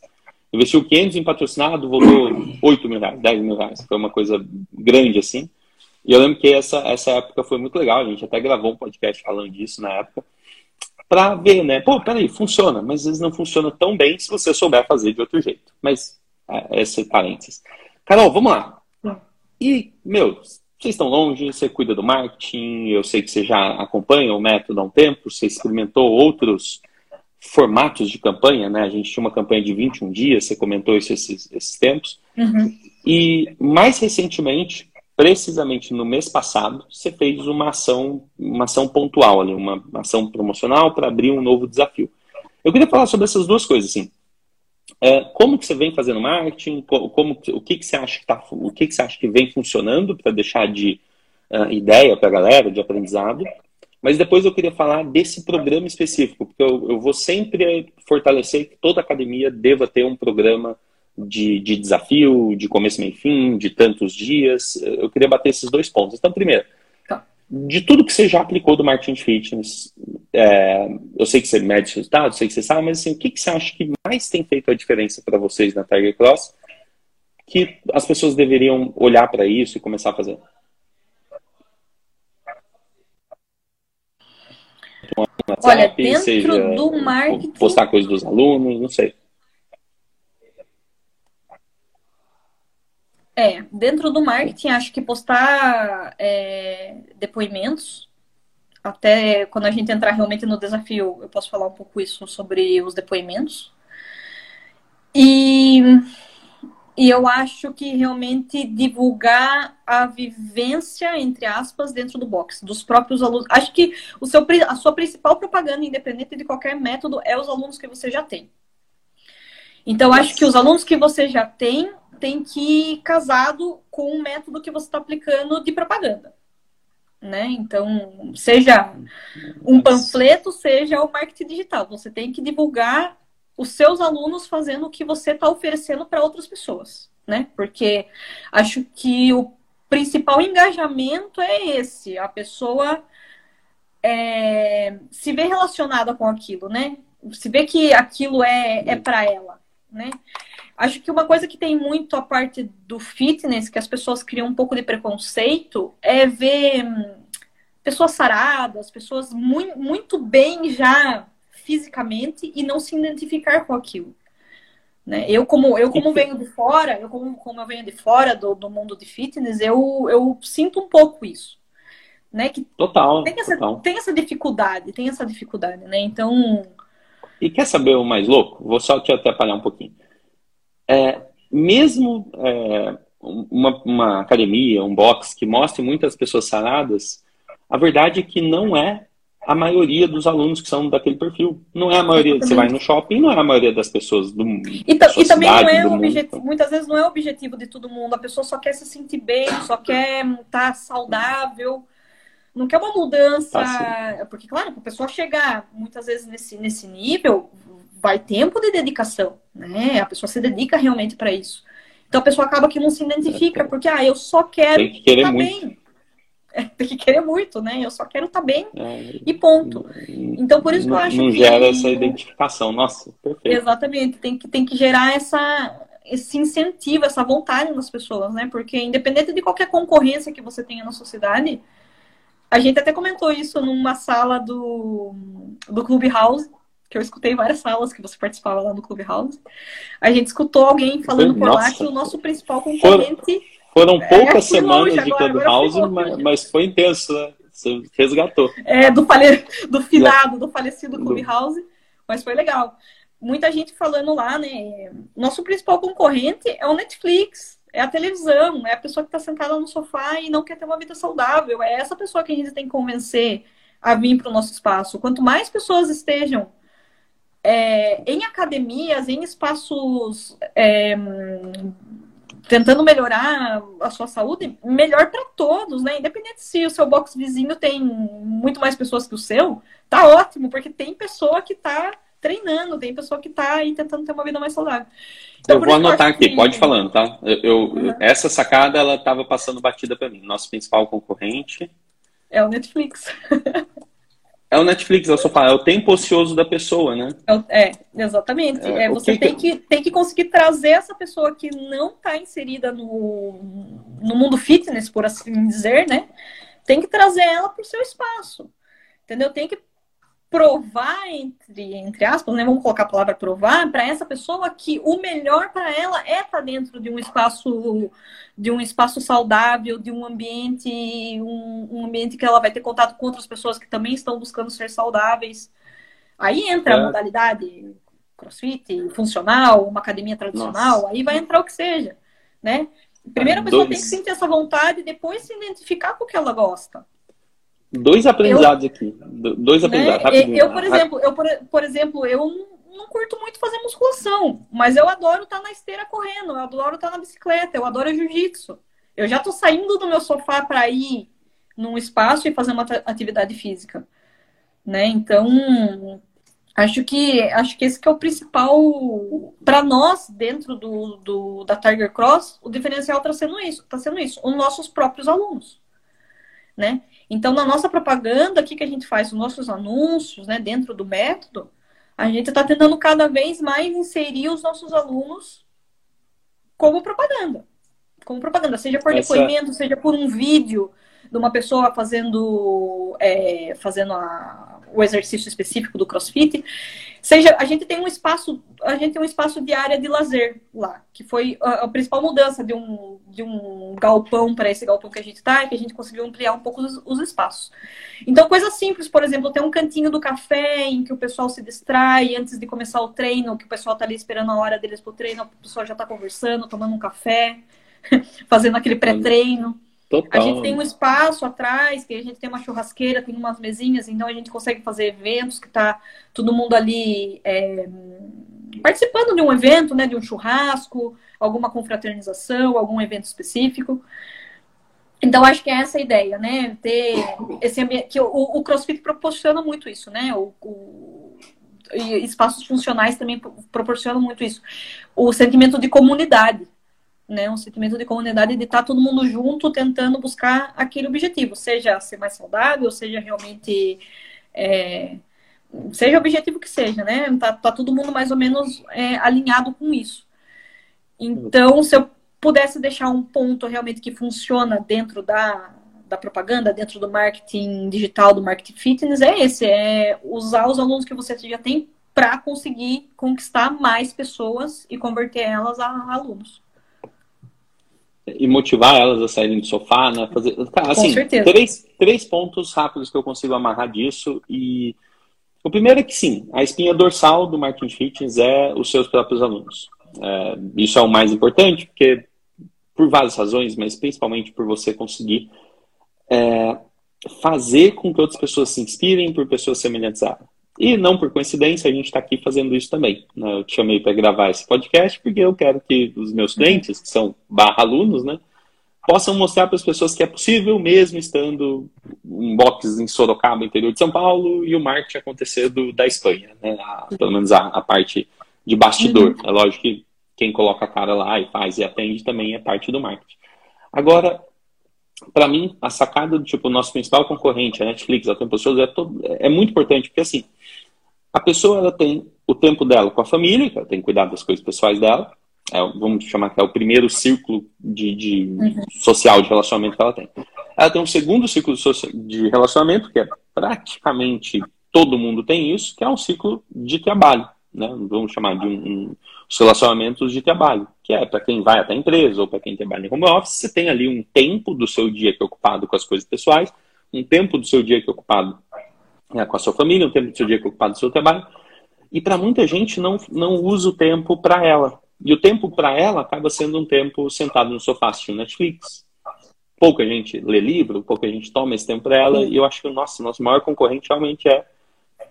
Investiu 500 em patrocinado, voltou 8 mil reais, 10 mil reais. Foi uma coisa grande assim. E eu lembro que essa, essa época foi muito legal, a gente até gravou um podcast falando disso na época, para ver, né? Pô, peraí, funciona, mas às vezes não funciona tão bem se você souber fazer de outro jeito. Mas, esse parênteses. Carol, vamos lá. E, meu, vocês estão longe, você cuida do marketing, eu sei que você já acompanha o método há um tempo, você experimentou outros formatos de campanha, né? A gente tinha uma campanha de 21 dias, você comentou isso esses, esses tempos. Uhum. E mais recentemente, precisamente no mês passado, você fez uma ação, uma ação pontual ali, uma ação promocional para abrir um novo desafio. Eu queria falar sobre essas duas coisas, assim. É, como que você vem fazendo marketing? Como, o que, que você acha que tá, o que, que você acha que vem funcionando para deixar de uh, ideia para a galera, de aprendizado? Mas depois eu queria falar desse programa específico, porque eu, eu vou sempre fortalecer que toda academia deva ter um programa de, de desafio, de começo, meio fim, de tantos dias. Eu queria bater esses dois pontos. Então, primeiro. De tudo que você já aplicou do marketing fitness, é, eu sei que você mede resultados, sei que você sabe, mas assim, o que, que você acha que mais tem feito a diferença para vocês na Tiger Cross que as pessoas deveriam olhar para isso e começar a fazer? WhatsApp, Olha, dentro seja do marketing... postar coisas dos alunos, não sei. É, dentro do marketing, acho que postar é, depoimentos, até quando a gente entrar realmente no desafio, eu posso falar um pouco isso sobre os depoimentos. E, e eu acho que realmente divulgar a vivência, entre aspas, dentro do box, dos próprios alunos. Acho que o seu, a sua principal propaganda, independente de qualquer método, é os alunos que você já tem. Então, acho que os alunos que você já tem, tem que ir casado com o método que você está aplicando de propaganda. Né? Então, seja um panfleto, seja o marketing digital. Você tem que divulgar os seus alunos fazendo o que você está oferecendo para outras pessoas. Né? Porque acho que o principal engajamento é esse, a pessoa é, se vê relacionada com aquilo, né? Se vê que aquilo é, é para ela, né? Acho que uma coisa que tem muito a parte do fitness, que as pessoas criam um pouco de preconceito, é ver hum, pessoas saradas, pessoas muito, muito bem já fisicamente e não se identificar com aquilo. Né? Eu, como, eu, como venho de fora, eu como, como eu venho de fora do, do mundo de fitness, eu, eu sinto um pouco isso. Né? Que total, tem essa, total. Tem essa dificuldade, tem essa dificuldade, né? Então. E quer saber o mais louco? Vou só te atrapalhar um pouquinho é, mesmo é, uma, uma, academia, um box que mostre muitas pessoas saradas, a verdade é que não é a maioria dos alunos que são daquele perfil. Não é a maioria. Você vai no shopping, não é a maioria das pessoas do mundo. E, e também não é o objetivo. Muitas vezes não é o objetivo de todo mundo. A pessoa só quer se sentir bem, só quer estar saudável. Não quer uma mudança. Tá, porque, claro, para a pessoa chegar muitas vezes nesse, nesse nível, vai tempo de dedicação, né? A pessoa se dedica realmente para isso. Então a pessoa acaba que não se identifica, porque ah, eu só quero estar tá bem. É, tem que querer muito, né? Eu só quero estar tá bem é, e ponto. Então por isso não, que eu acho não que. Não gera essa identificação, nossa, perfeito. Exatamente, tem que, tem que gerar essa, esse incentivo, essa vontade nas pessoas, né? Porque independente de qualquer concorrência que você tenha na sociedade, a gente até comentou isso numa sala do, do Clubhouse, que eu escutei várias salas que você participava lá no Clubhouse. A gente escutou alguém falando por lá que o nosso principal concorrente. Foram, foram é, poucas é, semanas de Clubhouse, mas, mas, foi intenso, né? Você resgatou. É, do, fale... do finado, do falecido Clubhouse, mas foi legal. Muita gente falando lá, né? Nosso principal concorrente é o Netflix, é a televisão, é a pessoa que está sentada no sofá e não quer ter uma vida saudável. É essa pessoa que a gente tem que convencer a vir para o nosso espaço. Quanto mais pessoas estejam é, em academias, em espaços é, tentando melhorar a sua saúde, melhor para todos, né? Independente se o seu box vizinho tem muito mais pessoas que o seu, tá ótimo, porque tem pessoa que tá treinando, tem pessoa que tá aí tentando ter uma vida mais saudável. Então, eu vou anotar aqui, que... pode ir falando, tá? Eu, eu uhum. Essa sacada, ela tava passando batida para mim. Nosso principal concorrente... É o Netflix. É o Netflix, é o sofá, é o tempo ocioso da pessoa, né? É, é exatamente. É, é você que tem, que, tem que conseguir trazer essa pessoa que não está inserida no, no mundo fitness, por assim dizer, né? Tem que trazer ela para o seu espaço. Entendeu? Tem que provar, entre, entre aspas, né? Vamos colocar a palavra provar, para essa pessoa que o melhor para ela é estar tá dentro de um espaço de um espaço saudável, de um ambiente, um, um, ambiente que ela vai ter contato com outras pessoas que também estão buscando ser saudáveis. Aí entra é. a modalidade crossfit, funcional, uma academia tradicional, Nossa. aí vai entrar o que seja, né? Primeiro a pessoa Dois. tem que sentir essa vontade, depois se identificar com o que ela gosta. Dois aprendizados eu, aqui. Dois né, aprendizados. Né? Eu, por exemplo, eu, por, por exemplo, eu não curto muito fazer musculação, mas eu adoro estar na esteira correndo, eu adoro estar na bicicleta, eu adoro jiu-jitsu. Eu já tô saindo do meu sofá para ir num espaço e fazer uma atividade física, né? Então, acho que acho que esse que é o principal para nós dentro do, do da Tiger Cross, o diferencial está sendo isso, está sendo isso, os nossos próprios alunos, né? Então, na nossa propaganda, aqui que a gente faz os nossos anúncios, né, dentro do método, a gente está tentando cada vez mais inserir os nossos alunos como propaganda. Como propaganda, seja por Essa... depoimento, seja por um vídeo de uma pessoa fazendo, é, fazendo a, o exercício específico do CrossFit, seja a gente tem um espaço, a gente tem um espaço de área de lazer lá, que foi a, a principal mudança de um, de um galpão para esse galpão que a gente está, é que a gente conseguiu ampliar um pouco os, os, espaços. Então, coisas simples, por exemplo, tem um cantinho do café em que o pessoal se distrai antes de começar o treino, que o pessoal está ali esperando a hora deles para o treino, o pessoal já está conversando, tomando um café, fazendo aquele pré-treino. Total. A gente tem um espaço atrás, que a gente tem uma churrasqueira, tem umas mesinhas, então a gente consegue fazer eventos que tá todo mundo ali é, participando de um evento, né, de um churrasco, alguma confraternização, algum evento específico. Então acho que é essa a ideia, né? Ter esse ambiente que o, o CrossFit proporciona muito isso, né? O, o, espaços funcionais também proporcionam muito isso. O sentimento de comunidade, né, um sentimento de comunidade de estar todo mundo junto tentando buscar aquele objetivo, seja ser mais saudável, seja realmente é, seja o objetivo que seja, né? Tá, tá todo mundo mais ou menos é, alinhado com isso. Então, se eu pudesse deixar um ponto realmente que funciona dentro da, da propaganda, dentro do marketing digital, do marketing fitness, é esse, é usar os alunos que você já tem para conseguir conquistar mais pessoas e converter elas a alunos e motivar elas a saírem do sofá, né? Fazer, assim, três, três pontos rápidos que eu consigo amarrar disso. E o primeiro é que sim, a espinha dorsal do marketing fitness é os seus próprios alunos. É, isso é o mais importante, porque por várias razões, mas principalmente por você conseguir é, fazer com que outras pessoas se inspirem por pessoas semelhantes a ela. E não por coincidência, a gente está aqui fazendo isso também. Né? Eu te chamei para gravar esse podcast porque eu quero que os meus clientes, que são barra alunos, né, possam mostrar para as pessoas que é possível, mesmo estando em boxes em Sorocaba, interior de São Paulo, e o marketing acontecer do, da Espanha, né? A, pelo menos a, a, parte de bastidor. Uhum. É lógico que quem coloca a cara lá e faz e atende também é parte do marketing. Agora, para mim, a sacada do tipo, o nosso principal concorrente, a Netflix, a Tempo Pessoas, é, todo, é muito importante, porque assim, a pessoa ela tem o tempo dela com a família, ela tem que cuidar das coisas pessoais dela, é, vamos chamar que é o primeiro círculo de, de uhum. social de relacionamento que ela tem. Ela tem um segundo ciclo de relacionamento, que é praticamente todo mundo tem isso, que é um ciclo de trabalho, né? Vamos chamar de um, um os relacionamentos de trabalho, que é para quem vai até a empresa ou para quem trabalha em home office, você tem ali um tempo do seu dia que é ocupado com as coisas pessoais, um tempo do seu dia que é ocupado é, com a sua família, um tempo do seu dia que é ocupado com o seu trabalho. E para muita gente não, não usa o tempo para ela. E o tempo para ela acaba sendo um tempo sentado no sofá assistindo Netflix. Pouca gente lê livro, pouca gente toma esse tempo para ela. E eu acho que o nosso, nosso maior concorrente realmente é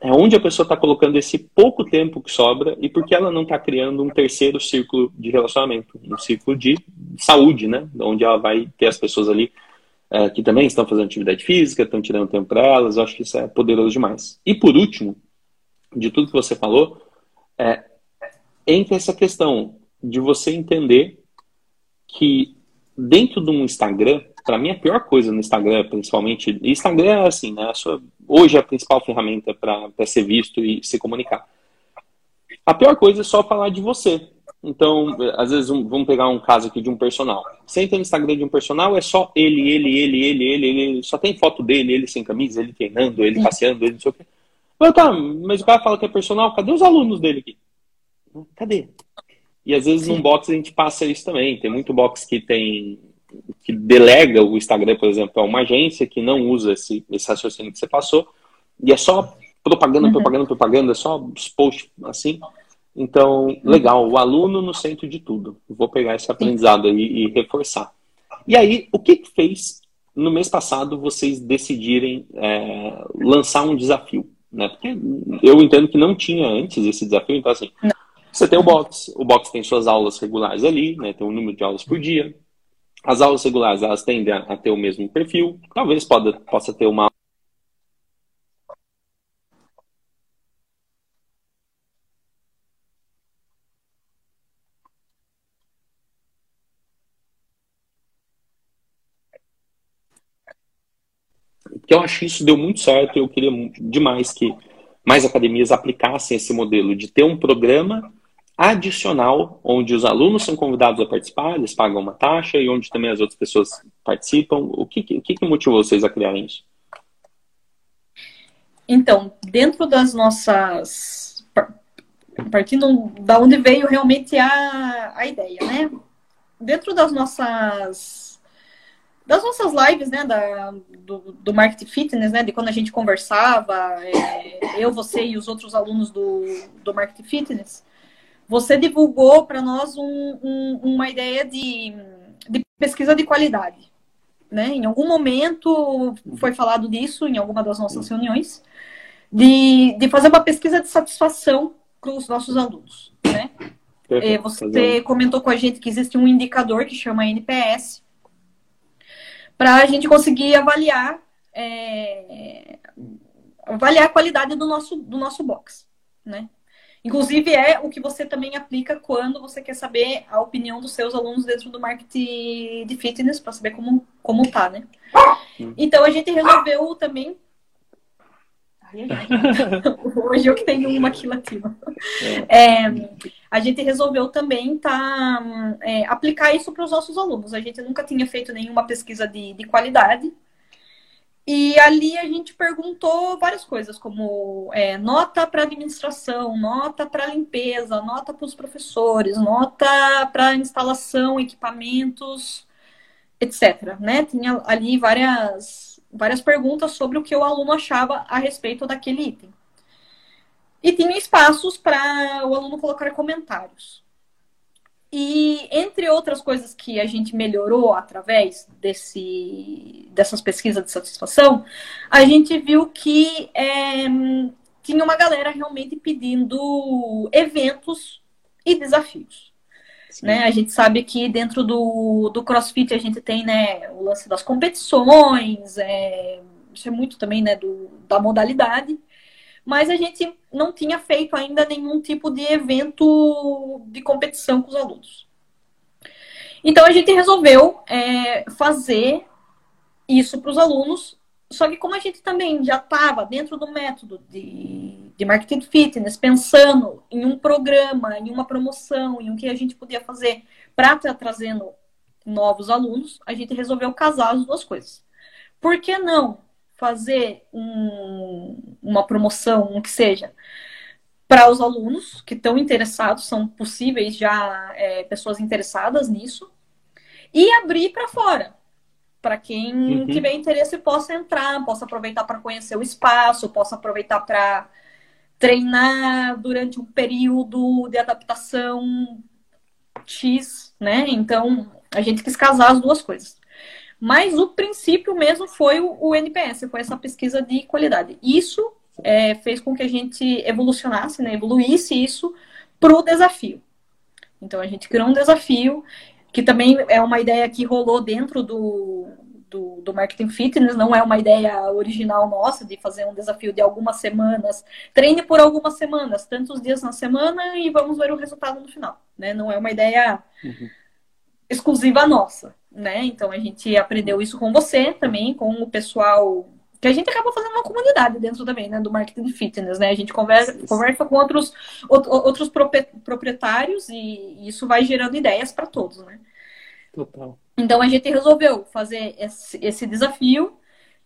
é onde a pessoa está colocando esse pouco tempo que sobra e por que ela não está criando um terceiro círculo de relacionamento, um círculo de saúde, né? Onde ela vai ter as pessoas ali é, que também estão fazendo atividade física, estão tirando tempo para elas. Eu acho que isso é poderoso demais. E por último, de tudo que você falou, é, entra essa questão de você entender que dentro de um Instagram, para mim a pior coisa no Instagram, principalmente, Instagram é assim, né? Sua, hoje é a principal ferramenta para ser visto e se comunicar. A pior coisa é só falar de você. Então, às vezes, um, vamos pegar um caso aqui de um personal. Você entra no Instagram de um personal, é só ele, ele, ele, ele, ele, ele, só tem foto dele, ele sem camisa, ele treinando, ele passeando, ele não sei o quê. Mas, tá, mas o cara fala que é personal, cadê os alunos dele aqui? Cadê? E às vezes Sim. num box a gente passa isso também. Tem muito box que tem que delega o Instagram, por exemplo, a uma agência que não usa esse, esse raciocínio que você passou, e é só propaganda, uhum. propaganda, propaganda, é só os posts assim. Então, uhum. legal, o aluno no centro de tudo. Vou pegar esse aprendizado aí e reforçar. E aí, o que fez no mês passado vocês decidirem é, lançar um desafio? Né? Porque eu entendo que não tinha antes esse desafio, então assim, não. você tem o box, o box tem suas aulas regulares ali, né? tem um número de aulas por dia. As aulas regulares elas tendem a, ter o mesmo perfil, talvez possa ter uma que eu acho que isso deu muito certo. Eu queria demais que mais academias aplicassem esse modelo de ter um programa adicional onde os alunos são convidados a participar, eles pagam uma taxa e onde também as outras pessoas participam. O que, o que, que motivou vocês a criarem isso? Então, dentro das nossas. Partindo da onde veio realmente a, a ideia, né? Dentro das nossas das nossas lives, né, da, do, do marketing fitness, né, de quando a gente conversava, é, eu, você e os outros alunos do, do marketing fitness, você divulgou para nós um, um, uma ideia de, de pesquisa de qualidade, né? Em algum momento foi falado disso em alguma das nossas reuniões, de, de fazer uma pesquisa de satisfação para os nossos alunos, né? É, você comentou com a gente que existe um indicador que chama NPS, para a gente conseguir avaliar é, avaliar a qualidade do nosso, do nosso box, né? Inclusive é o que você também aplica quando você quer saber a opinião dos seus alunos dentro do marketing de fitness para saber como como tá, né? Então a gente resolveu também. Hoje eu que tenho uma aqui latina. É, a gente resolveu também tá, é, aplicar isso para os nossos alunos. A gente nunca tinha feito nenhuma pesquisa de, de qualidade. E ali a gente perguntou várias coisas, como é, nota para administração, nota para limpeza, nota para os professores, nota para instalação, equipamentos, etc. Né? Tinha ali várias várias perguntas sobre o que o aluno achava a respeito daquele item. E tinha espaços para o aluno colocar comentários. E entre outras coisas que a gente melhorou através desse, dessas pesquisas de satisfação, a gente viu que é, tinha uma galera realmente pedindo eventos e desafios. Né? A gente sabe que dentro do, do CrossFit a gente tem né, o lance das competições, é, isso é muito também né, do, da modalidade, mas a gente não tinha feito ainda nenhum tipo de evento de competição com os alunos. Então a gente resolveu é, fazer isso para os alunos só que como a gente também já estava dentro do método de, de marketing fitness, pensando em um programa, em uma promoção, em o que a gente podia fazer para estar tá trazendo novos alunos, a gente resolveu casar as duas coisas. Por que não fazer um, uma promoção, um que seja, para os alunos que estão interessados, são possíveis já é, pessoas interessadas nisso, e abrir para fora para quem uhum. tiver interesse possa entrar, possa aproveitar para conhecer o espaço, possa aproveitar para treinar durante um período de adaptação X, né? Então, a gente quis casar as duas coisas. Mas o princípio mesmo foi o, o NPS, foi essa pesquisa de qualidade. Isso é, fez com que a gente evolucionasse, né? Evoluísse isso para o desafio. Então, a gente criou um desafio que também é uma ideia que rolou dentro do, do, do, marketing fitness, não é uma ideia original nossa de fazer um desafio de algumas semanas. Treine por algumas semanas, tantos dias na semana e vamos ver o resultado no final. Né? Não é uma ideia uhum. exclusiva nossa. Né? Então a gente aprendeu isso com você também, com o pessoal que a gente acaba fazendo uma comunidade dentro também, né, do marketing fitness, né? A gente conversa, conversa com outros, outros proprietários e isso vai gerando ideias para todos, né? Total. Então a gente resolveu fazer esse, desafio,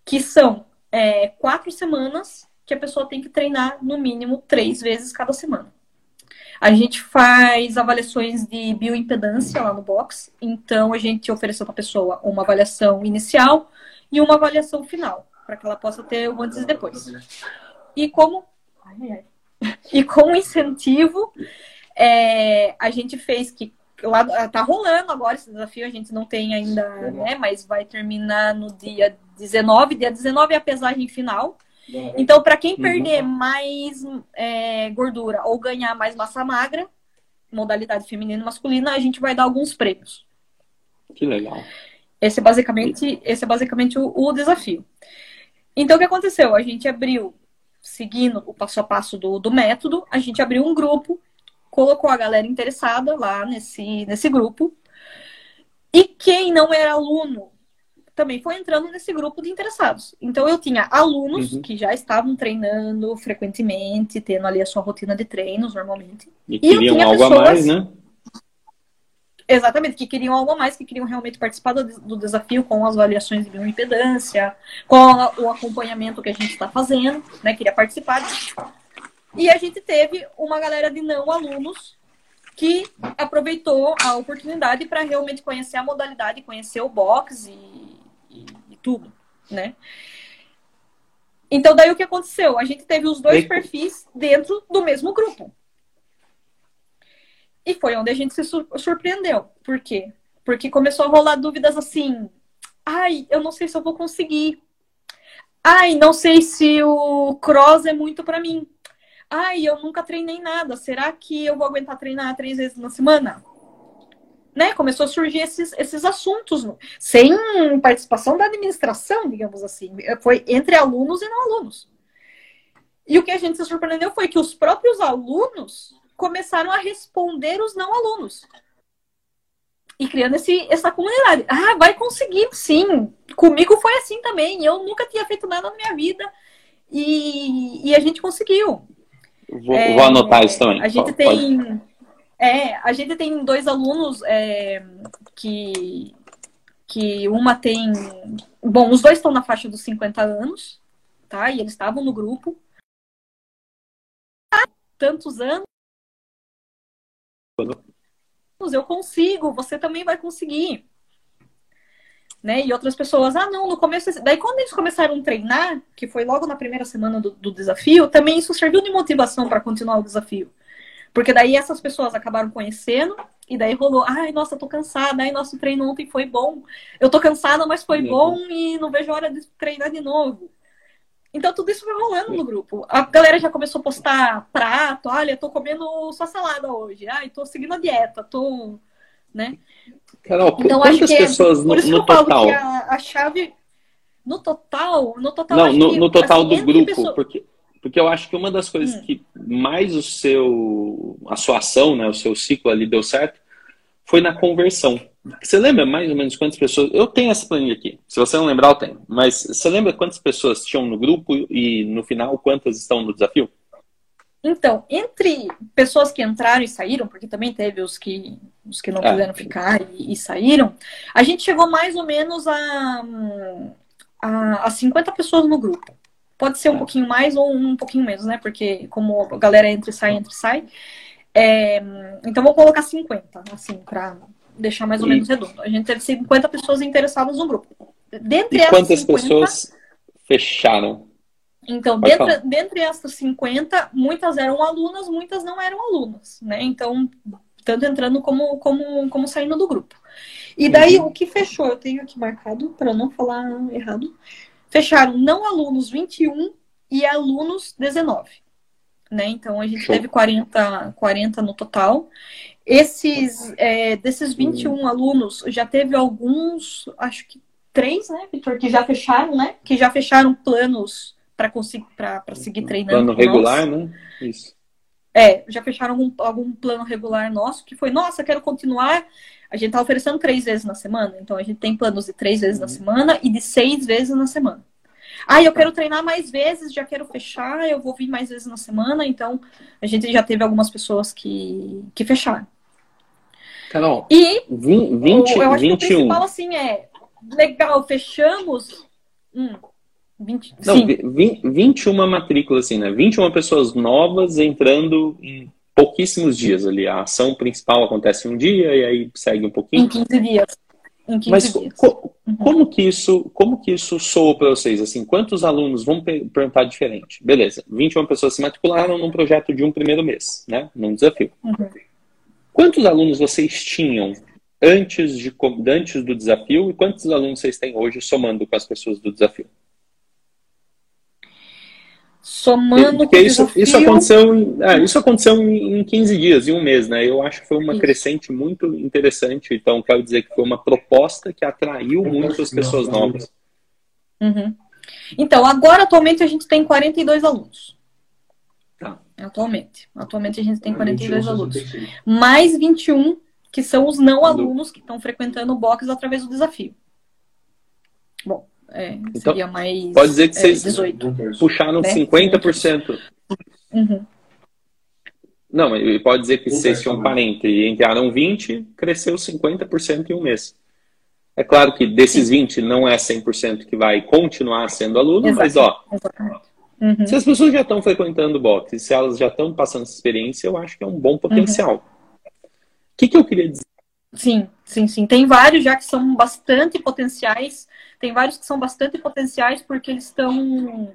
que são é, quatro semanas que a pessoa tem que treinar no mínimo três vezes cada semana. A gente faz avaliações de bioimpedância lá no box, então a gente ofereceu para a pessoa uma avaliação inicial e uma avaliação final para que ela possa ter o antes e depois. E como e como incentivo, é, a gente fez que lá tá rolando agora esse desafio, a gente não tem ainda, né, mas vai terminar no dia 19, dia 19 é a pesagem final. Então, para quem perder mais é, gordura ou ganhar mais massa magra, modalidade feminina e masculina, a gente vai dar alguns prêmios. Que legal. Esse é basicamente, esse é basicamente o, o desafio. Então, o que aconteceu? A gente abriu, seguindo o passo a passo do, do método, a gente abriu um grupo, colocou a galera interessada lá nesse, nesse grupo. E quem não era aluno também foi entrando nesse grupo de interessados. Então eu tinha alunos uhum. que já estavam treinando frequentemente, tendo ali a sua rotina de treinos normalmente. E, e queriam algo pessoas... a mais, né? Exatamente, que queriam algo a mais, que queriam realmente participar do, do desafio com as avaliações de bioimpedância, com a, o acompanhamento que a gente está fazendo, né? Queria participar. E a gente teve uma galera de não alunos que aproveitou a oportunidade para realmente conhecer a modalidade, conhecer o box e, e, e, tudo, né? Então, daí o que aconteceu? A gente teve os dois perfis dentro do mesmo grupo. E foi onde a gente se surpreendeu. Por quê? Porque começou a rolar dúvidas assim. Ai, eu não sei se eu vou conseguir. Ai, não sei se o cross é muito para mim. Ai, eu nunca treinei nada. Será que eu vou aguentar treinar três vezes na semana? Né? Começou a surgir esses, esses assuntos, sem participação da administração, digamos assim. Foi entre alunos e não alunos. E o que a gente se surpreendeu foi que os próprios alunos começaram a responder os não alunos. E criando esse, essa comunidade. Ah, vai conseguir, sim. Comigo foi assim também. Eu nunca tinha feito nada na minha vida. E, e a gente conseguiu. Vou, é, vou anotar isso também. A gente tem. É, a gente tem dois alunos é, que, que uma tem. Bom, os dois estão na faixa dos 50 anos, tá? E eles estavam no grupo. Há tantos anos eu consigo, você também vai conseguir. Né? E outras pessoas, ah, não, no começo. Daí, quando eles começaram a treinar, que foi logo na primeira semana do, do desafio, também isso serviu de motivação para continuar o desafio. Porque daí essas pessoas acabaram conhecendo, e daí rolou, ai, nossa, tô cansada, ai, nosso treino ontem foi bom. Eu tô cansada, mas foi bom e não vejo a hora de treinar de novo. Então tudo isso foi rolando no grupo. A galera já começou a postar prato, olha, tô comendo só salada hoje. Ai, tô seguindo a dieta, tô, né? Carol, então, quantas acho que pessoas é, no, no total? A, a, chave no total, no total Não, no, que, no, total assim, do grupo, pessoas... porque porque eu acho que uma das coisas hum. que mais o seu a sua ação, né, o seu ciclo ali deu certo, foi na conversão. Você lembra mais ou menos quantas pessoas? Eu tenho essa planilha aqui. Se você não lembrar, eu tenho. Mas você lembra quantas pessoas tinham no grupo e no final quantas estão no desafio? Então, entre pessoas que entraram e saíram, porque também teve os que, os que não é. puderam ficar e, e, saíram, a gente chegou mais ou menos a, a, a 50 pessoas no grupo. Pode ser um é. pouquinho mais ou um pouquinho menos, né? Porque como a galera entra e sai, entra e sai. É, então, vou colocar 50, assim, para deixar mais ou menos redondo. A gente teve 50 pessoas interessadas no grupo. Dentre e quantas 50, pessoas fecharam? Então, dentre, dentre essas 50, muitas eram alunas, muitas não eram alunas, né? Então, tanto entrando como, como, como saindo do grupo. E daí, uhum. o que fechou, eu tenho aqui marcado, para não falar errado, fecharam não alunos 21 e alunos 19. Né? Então, a gente Show. teve 40, 40 no total. Esses, é, desses 21 uhum. alunos, já teve alguns, acho que três, né, Vitor, que já fecharam, né? Que já fecharam planos para conseguir para seguir treinando. Plano regular, né? Isso. É, já fecharam algum, algum plano regular nosso que foi, nossa, quero continuar. A gente tá oferecendo três vezes na semana, então a gente tem planos de três vezes na uhum. semana e de seis vezes na semana. Ah, eu quero treinar mais vezes, já quero fechar, eu vou vir mais vezes na semana. Então, a gente já teve algumas pessoas que, que fecharam. Carol, e 20, eu acho 21. que o principal, assim, é legal, fechamos. Hum, 20, Não, sim. 20, 21 matrículas, assim, né? 21 pessoas novas entrando em pouquíssimos dias ali. A ação principal acontece um dia e aí segue um pouquinho. Em 15 dias. Em 15 Mas dias. co- como que isso, como que isso soou para vocês? Assim, quantos alunos, per- perguntar diferente. Beleza, 21 pessoas se matricularam num projeto de um primeiro mês, né? Num desafio. Uhum. Quantos alunos vocês tinham antes, de, antes do desafio e quantos alunos vocês têm hoje somando com as pessoas do desafio? Somando Porque isso, desafio, isso aconteceu, em, é, isso aconteceu em em 15 dias, em um mês, né? Eu acho que foi uma Isso. crescente muito interessante. Então, quero dizer que foi uma proposta que atraiu muito as pessoas novas. Uhum. Então, agora, atualmente, a gente tem 42 alunos. Tá. Atualmente. Atualmente, a gente tem 42 alunos. Mais 21, que são os não alunos que estão frequentando o box através do desafio. Bom, é, Então, seria mais pode dizer que é, vocês- 18. Puxaram Né? 50%. Uhum. Não, e pode dizer que vocês tinham 40 e entraram 20, cresceu 50% em um mês. É claro que desses 20 não é 100% que vai continuar sendo aluno, Exato. mas ó. Uhum. se as pessoas já estão frequentando o box, se elas já estão passando essa experiência, eu acho que é um bom potencial. O que, que eu queria dizer? Sim, sim, sim. Tem vários já que são bastante potenciais. Tem vários que são bastante potenciais porque eles estão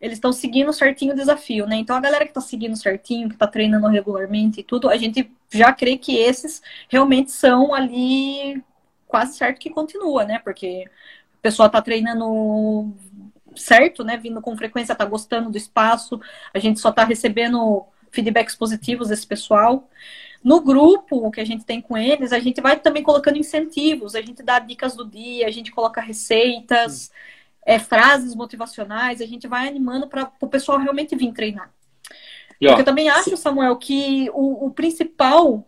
eles estão seguindo certinho o desafio, né? Então a galera que está seguindo certinho, que está treinando regularmente e tudo, a gente já crê que esses realmente são ali quase certo que continua, né? Porque a pessoa está treinando certo, né? Vindo com frequência, está gostando do espaço, a gente só está recebendo feedbacks positivos desse pessoal. No grupo que a gente tem com eles, a gente vai também colocando incentivos, a gente dá dicas do dia, a gente coloca receitas, é, frases motivacionais, a gente vai animando para o pessoal realmente vir treinar. E, ó, Porque eu também acho, Samuel, que o, o principal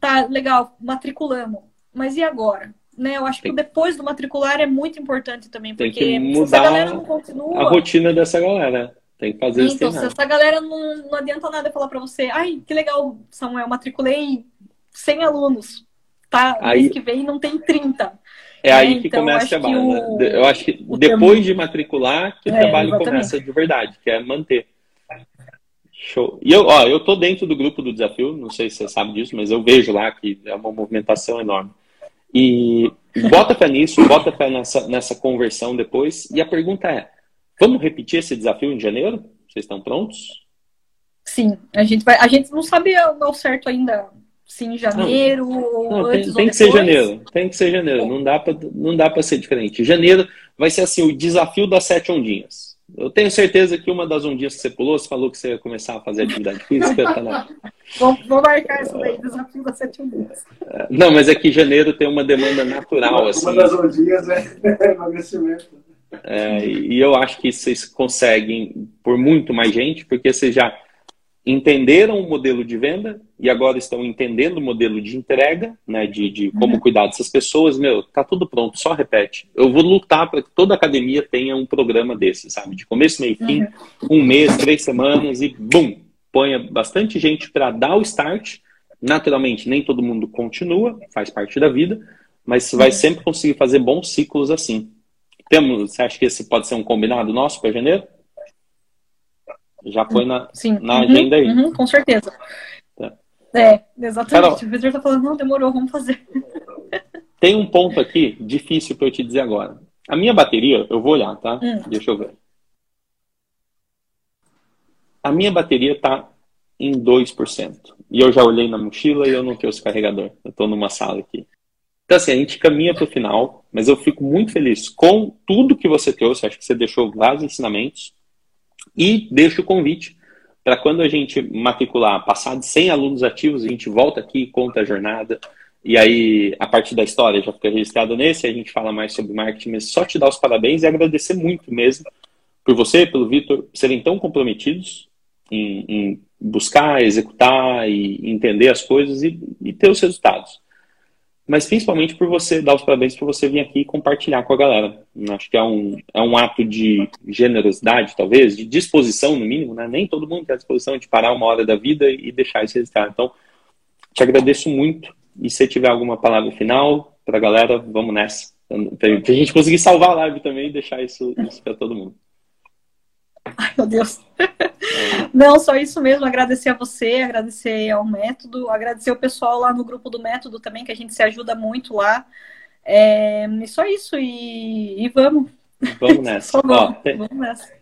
tá legal, matriculamos. Mas e agora? Né? Eu acho que Tem- o depois do matricular é muito importante também, porque que se essa galera não continua. a rotina dessa galera. Tem que fazer isso Então, se essa galera não, não adianta nada falar pra você, ai, que legal, Samuel, matriculei 100 alunos, tá? Aí- Mês que vem não tem 30. É aí que então, começa a que trabalho, né? o- De- Eu acho que o depois termo- de matricular que o É, trabalho exatamente. começa de verdade, que é manter. Show. E eu, ó, eu tô dentro do grupo do desafio, não sei se você sabe disso, mas eu vejo lá que é uma movimentação enorme. E bota fé nisso, bota fé nessa, nessa conversão depois. E a pergunta é: vamos repetir esse desafio em janeiro? Vocês estão prontos? Sim, a gente vai, a gente não sabe ao certo ainda se em janeiro ou Não, tem, antes tem ou que ser janeiro. Tem que ser janeiro. Não dá pra, não dá para ser diferente. Janeiro vai ser assim o desafio das sete ondinhas. Eu tenho certeza que uma das ondinhas que você pulou, você falou que você ia começar a fazer atividade física. tá lá. Vou, vou marcar isso daí, desafio das sete dias. Não, mas é que janeiro tem uma demanda natural, assim. Uma das ondinhas é emagrecimento. É, e eu acho que vocês conseguem por muito mais gente, porque vocês já entenderam o modelo de venda e agora estão entendendo o modelo de entrega, né, de, de como cuidar dessas pessoas. Meu, tá tudo pronto, só repete. Eu vou lutar para que toda academia tenha um programa desse, sabe? De começo, meio e fim, um mês, três semanas e bum, ponha bastante gente para dar o start. Naturalmente, nem todo mundo continua, faz parte da vida, mas você vai sempre conseguir fazer bons ciclos assim. Temos, você acha que esse pode ser um combinado nosso para janeiro? Já foi na, Sim. na Uhum, agenda aí. uhum, com certeza. Tá. É, exatamente. Carol. O Vitor tá falando, não, demorou, vamos fazer. Tem um ponto aqui difícil para eu te dizer agora. A minha bateria, eu vou olhar, tá? Hum. Deixa eu ver. A minha bateria está em 2%. E eu já olhei na mochila e eu não trouxe carregador. Eu estou numa sala aqui. Então, assim, a gente caminha para o final, mas eu fico muito feliz com tudo que você trouxe. Acho que você deixou vários ensinamentos. E deixo o convite para quando a gente matricular, passar de 100 alunos ativos, a gente volta aqui conta a jornada. E aí, a parte da história já fica registrada nesse, a gente fala mais sobre marketing, mas só te dar os parabéns e agradecer muito mesmo por você, pelo Vitor, serem tão comprometidos em, em buscar, executar e entender as coisas e, e ter os resultados. Mas principalmente por você dar os parabéns por você vir aqui e compartilhar com a galera. Acho que é um, é um ato de generosidade, talvez, de disposição, no mínimo, né? Nem todo mundo tem a disposição de parar uma hora da vida e deixar isso registrar. Então, te agradeço muito. E se tiver alguma palavra final para a galera, vamos nessa. Para a gente conseguir salvar a live também e deixar isso, isso para todo mundo. Ai, meu Deus. Não, só isso mesmo. Agradecer a você, agradecer ao método, agradecer o pessoal lá no grupo do método também, que a gente se ajuda muito lá. É, e só isso, e, e vamos. Vamos nessa. vamos, Ó, tem... vamos nessa.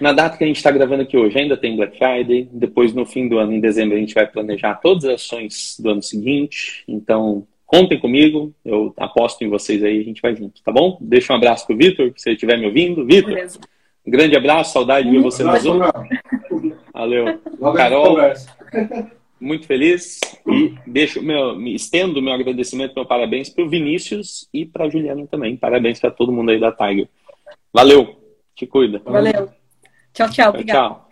Na data que a gente está gravando aqui hoje, ainda tem Black Friday. Depois, no fim do ano, em dezembro, a gente vai planejar todas as ações do ano seguinte. Então, contem comigo. Eu aposto em vocês aí, a gente vai junto, tá bom? Deixa um abraço pro Vitor, se ele estiver me ouvindo. Vitor, um grande abraço, saudade de ver você no Zoom. Valeu. Carol, muito feliz. E deixo meu, me estendo meu agradecimento, meu parabéns para o Vinícius e para a Juliana também. Parabéns para todo mundo aí da Tiger. Valeu. Te cuida. Valeu. Tchau, tchau. Obrigado. Tchau.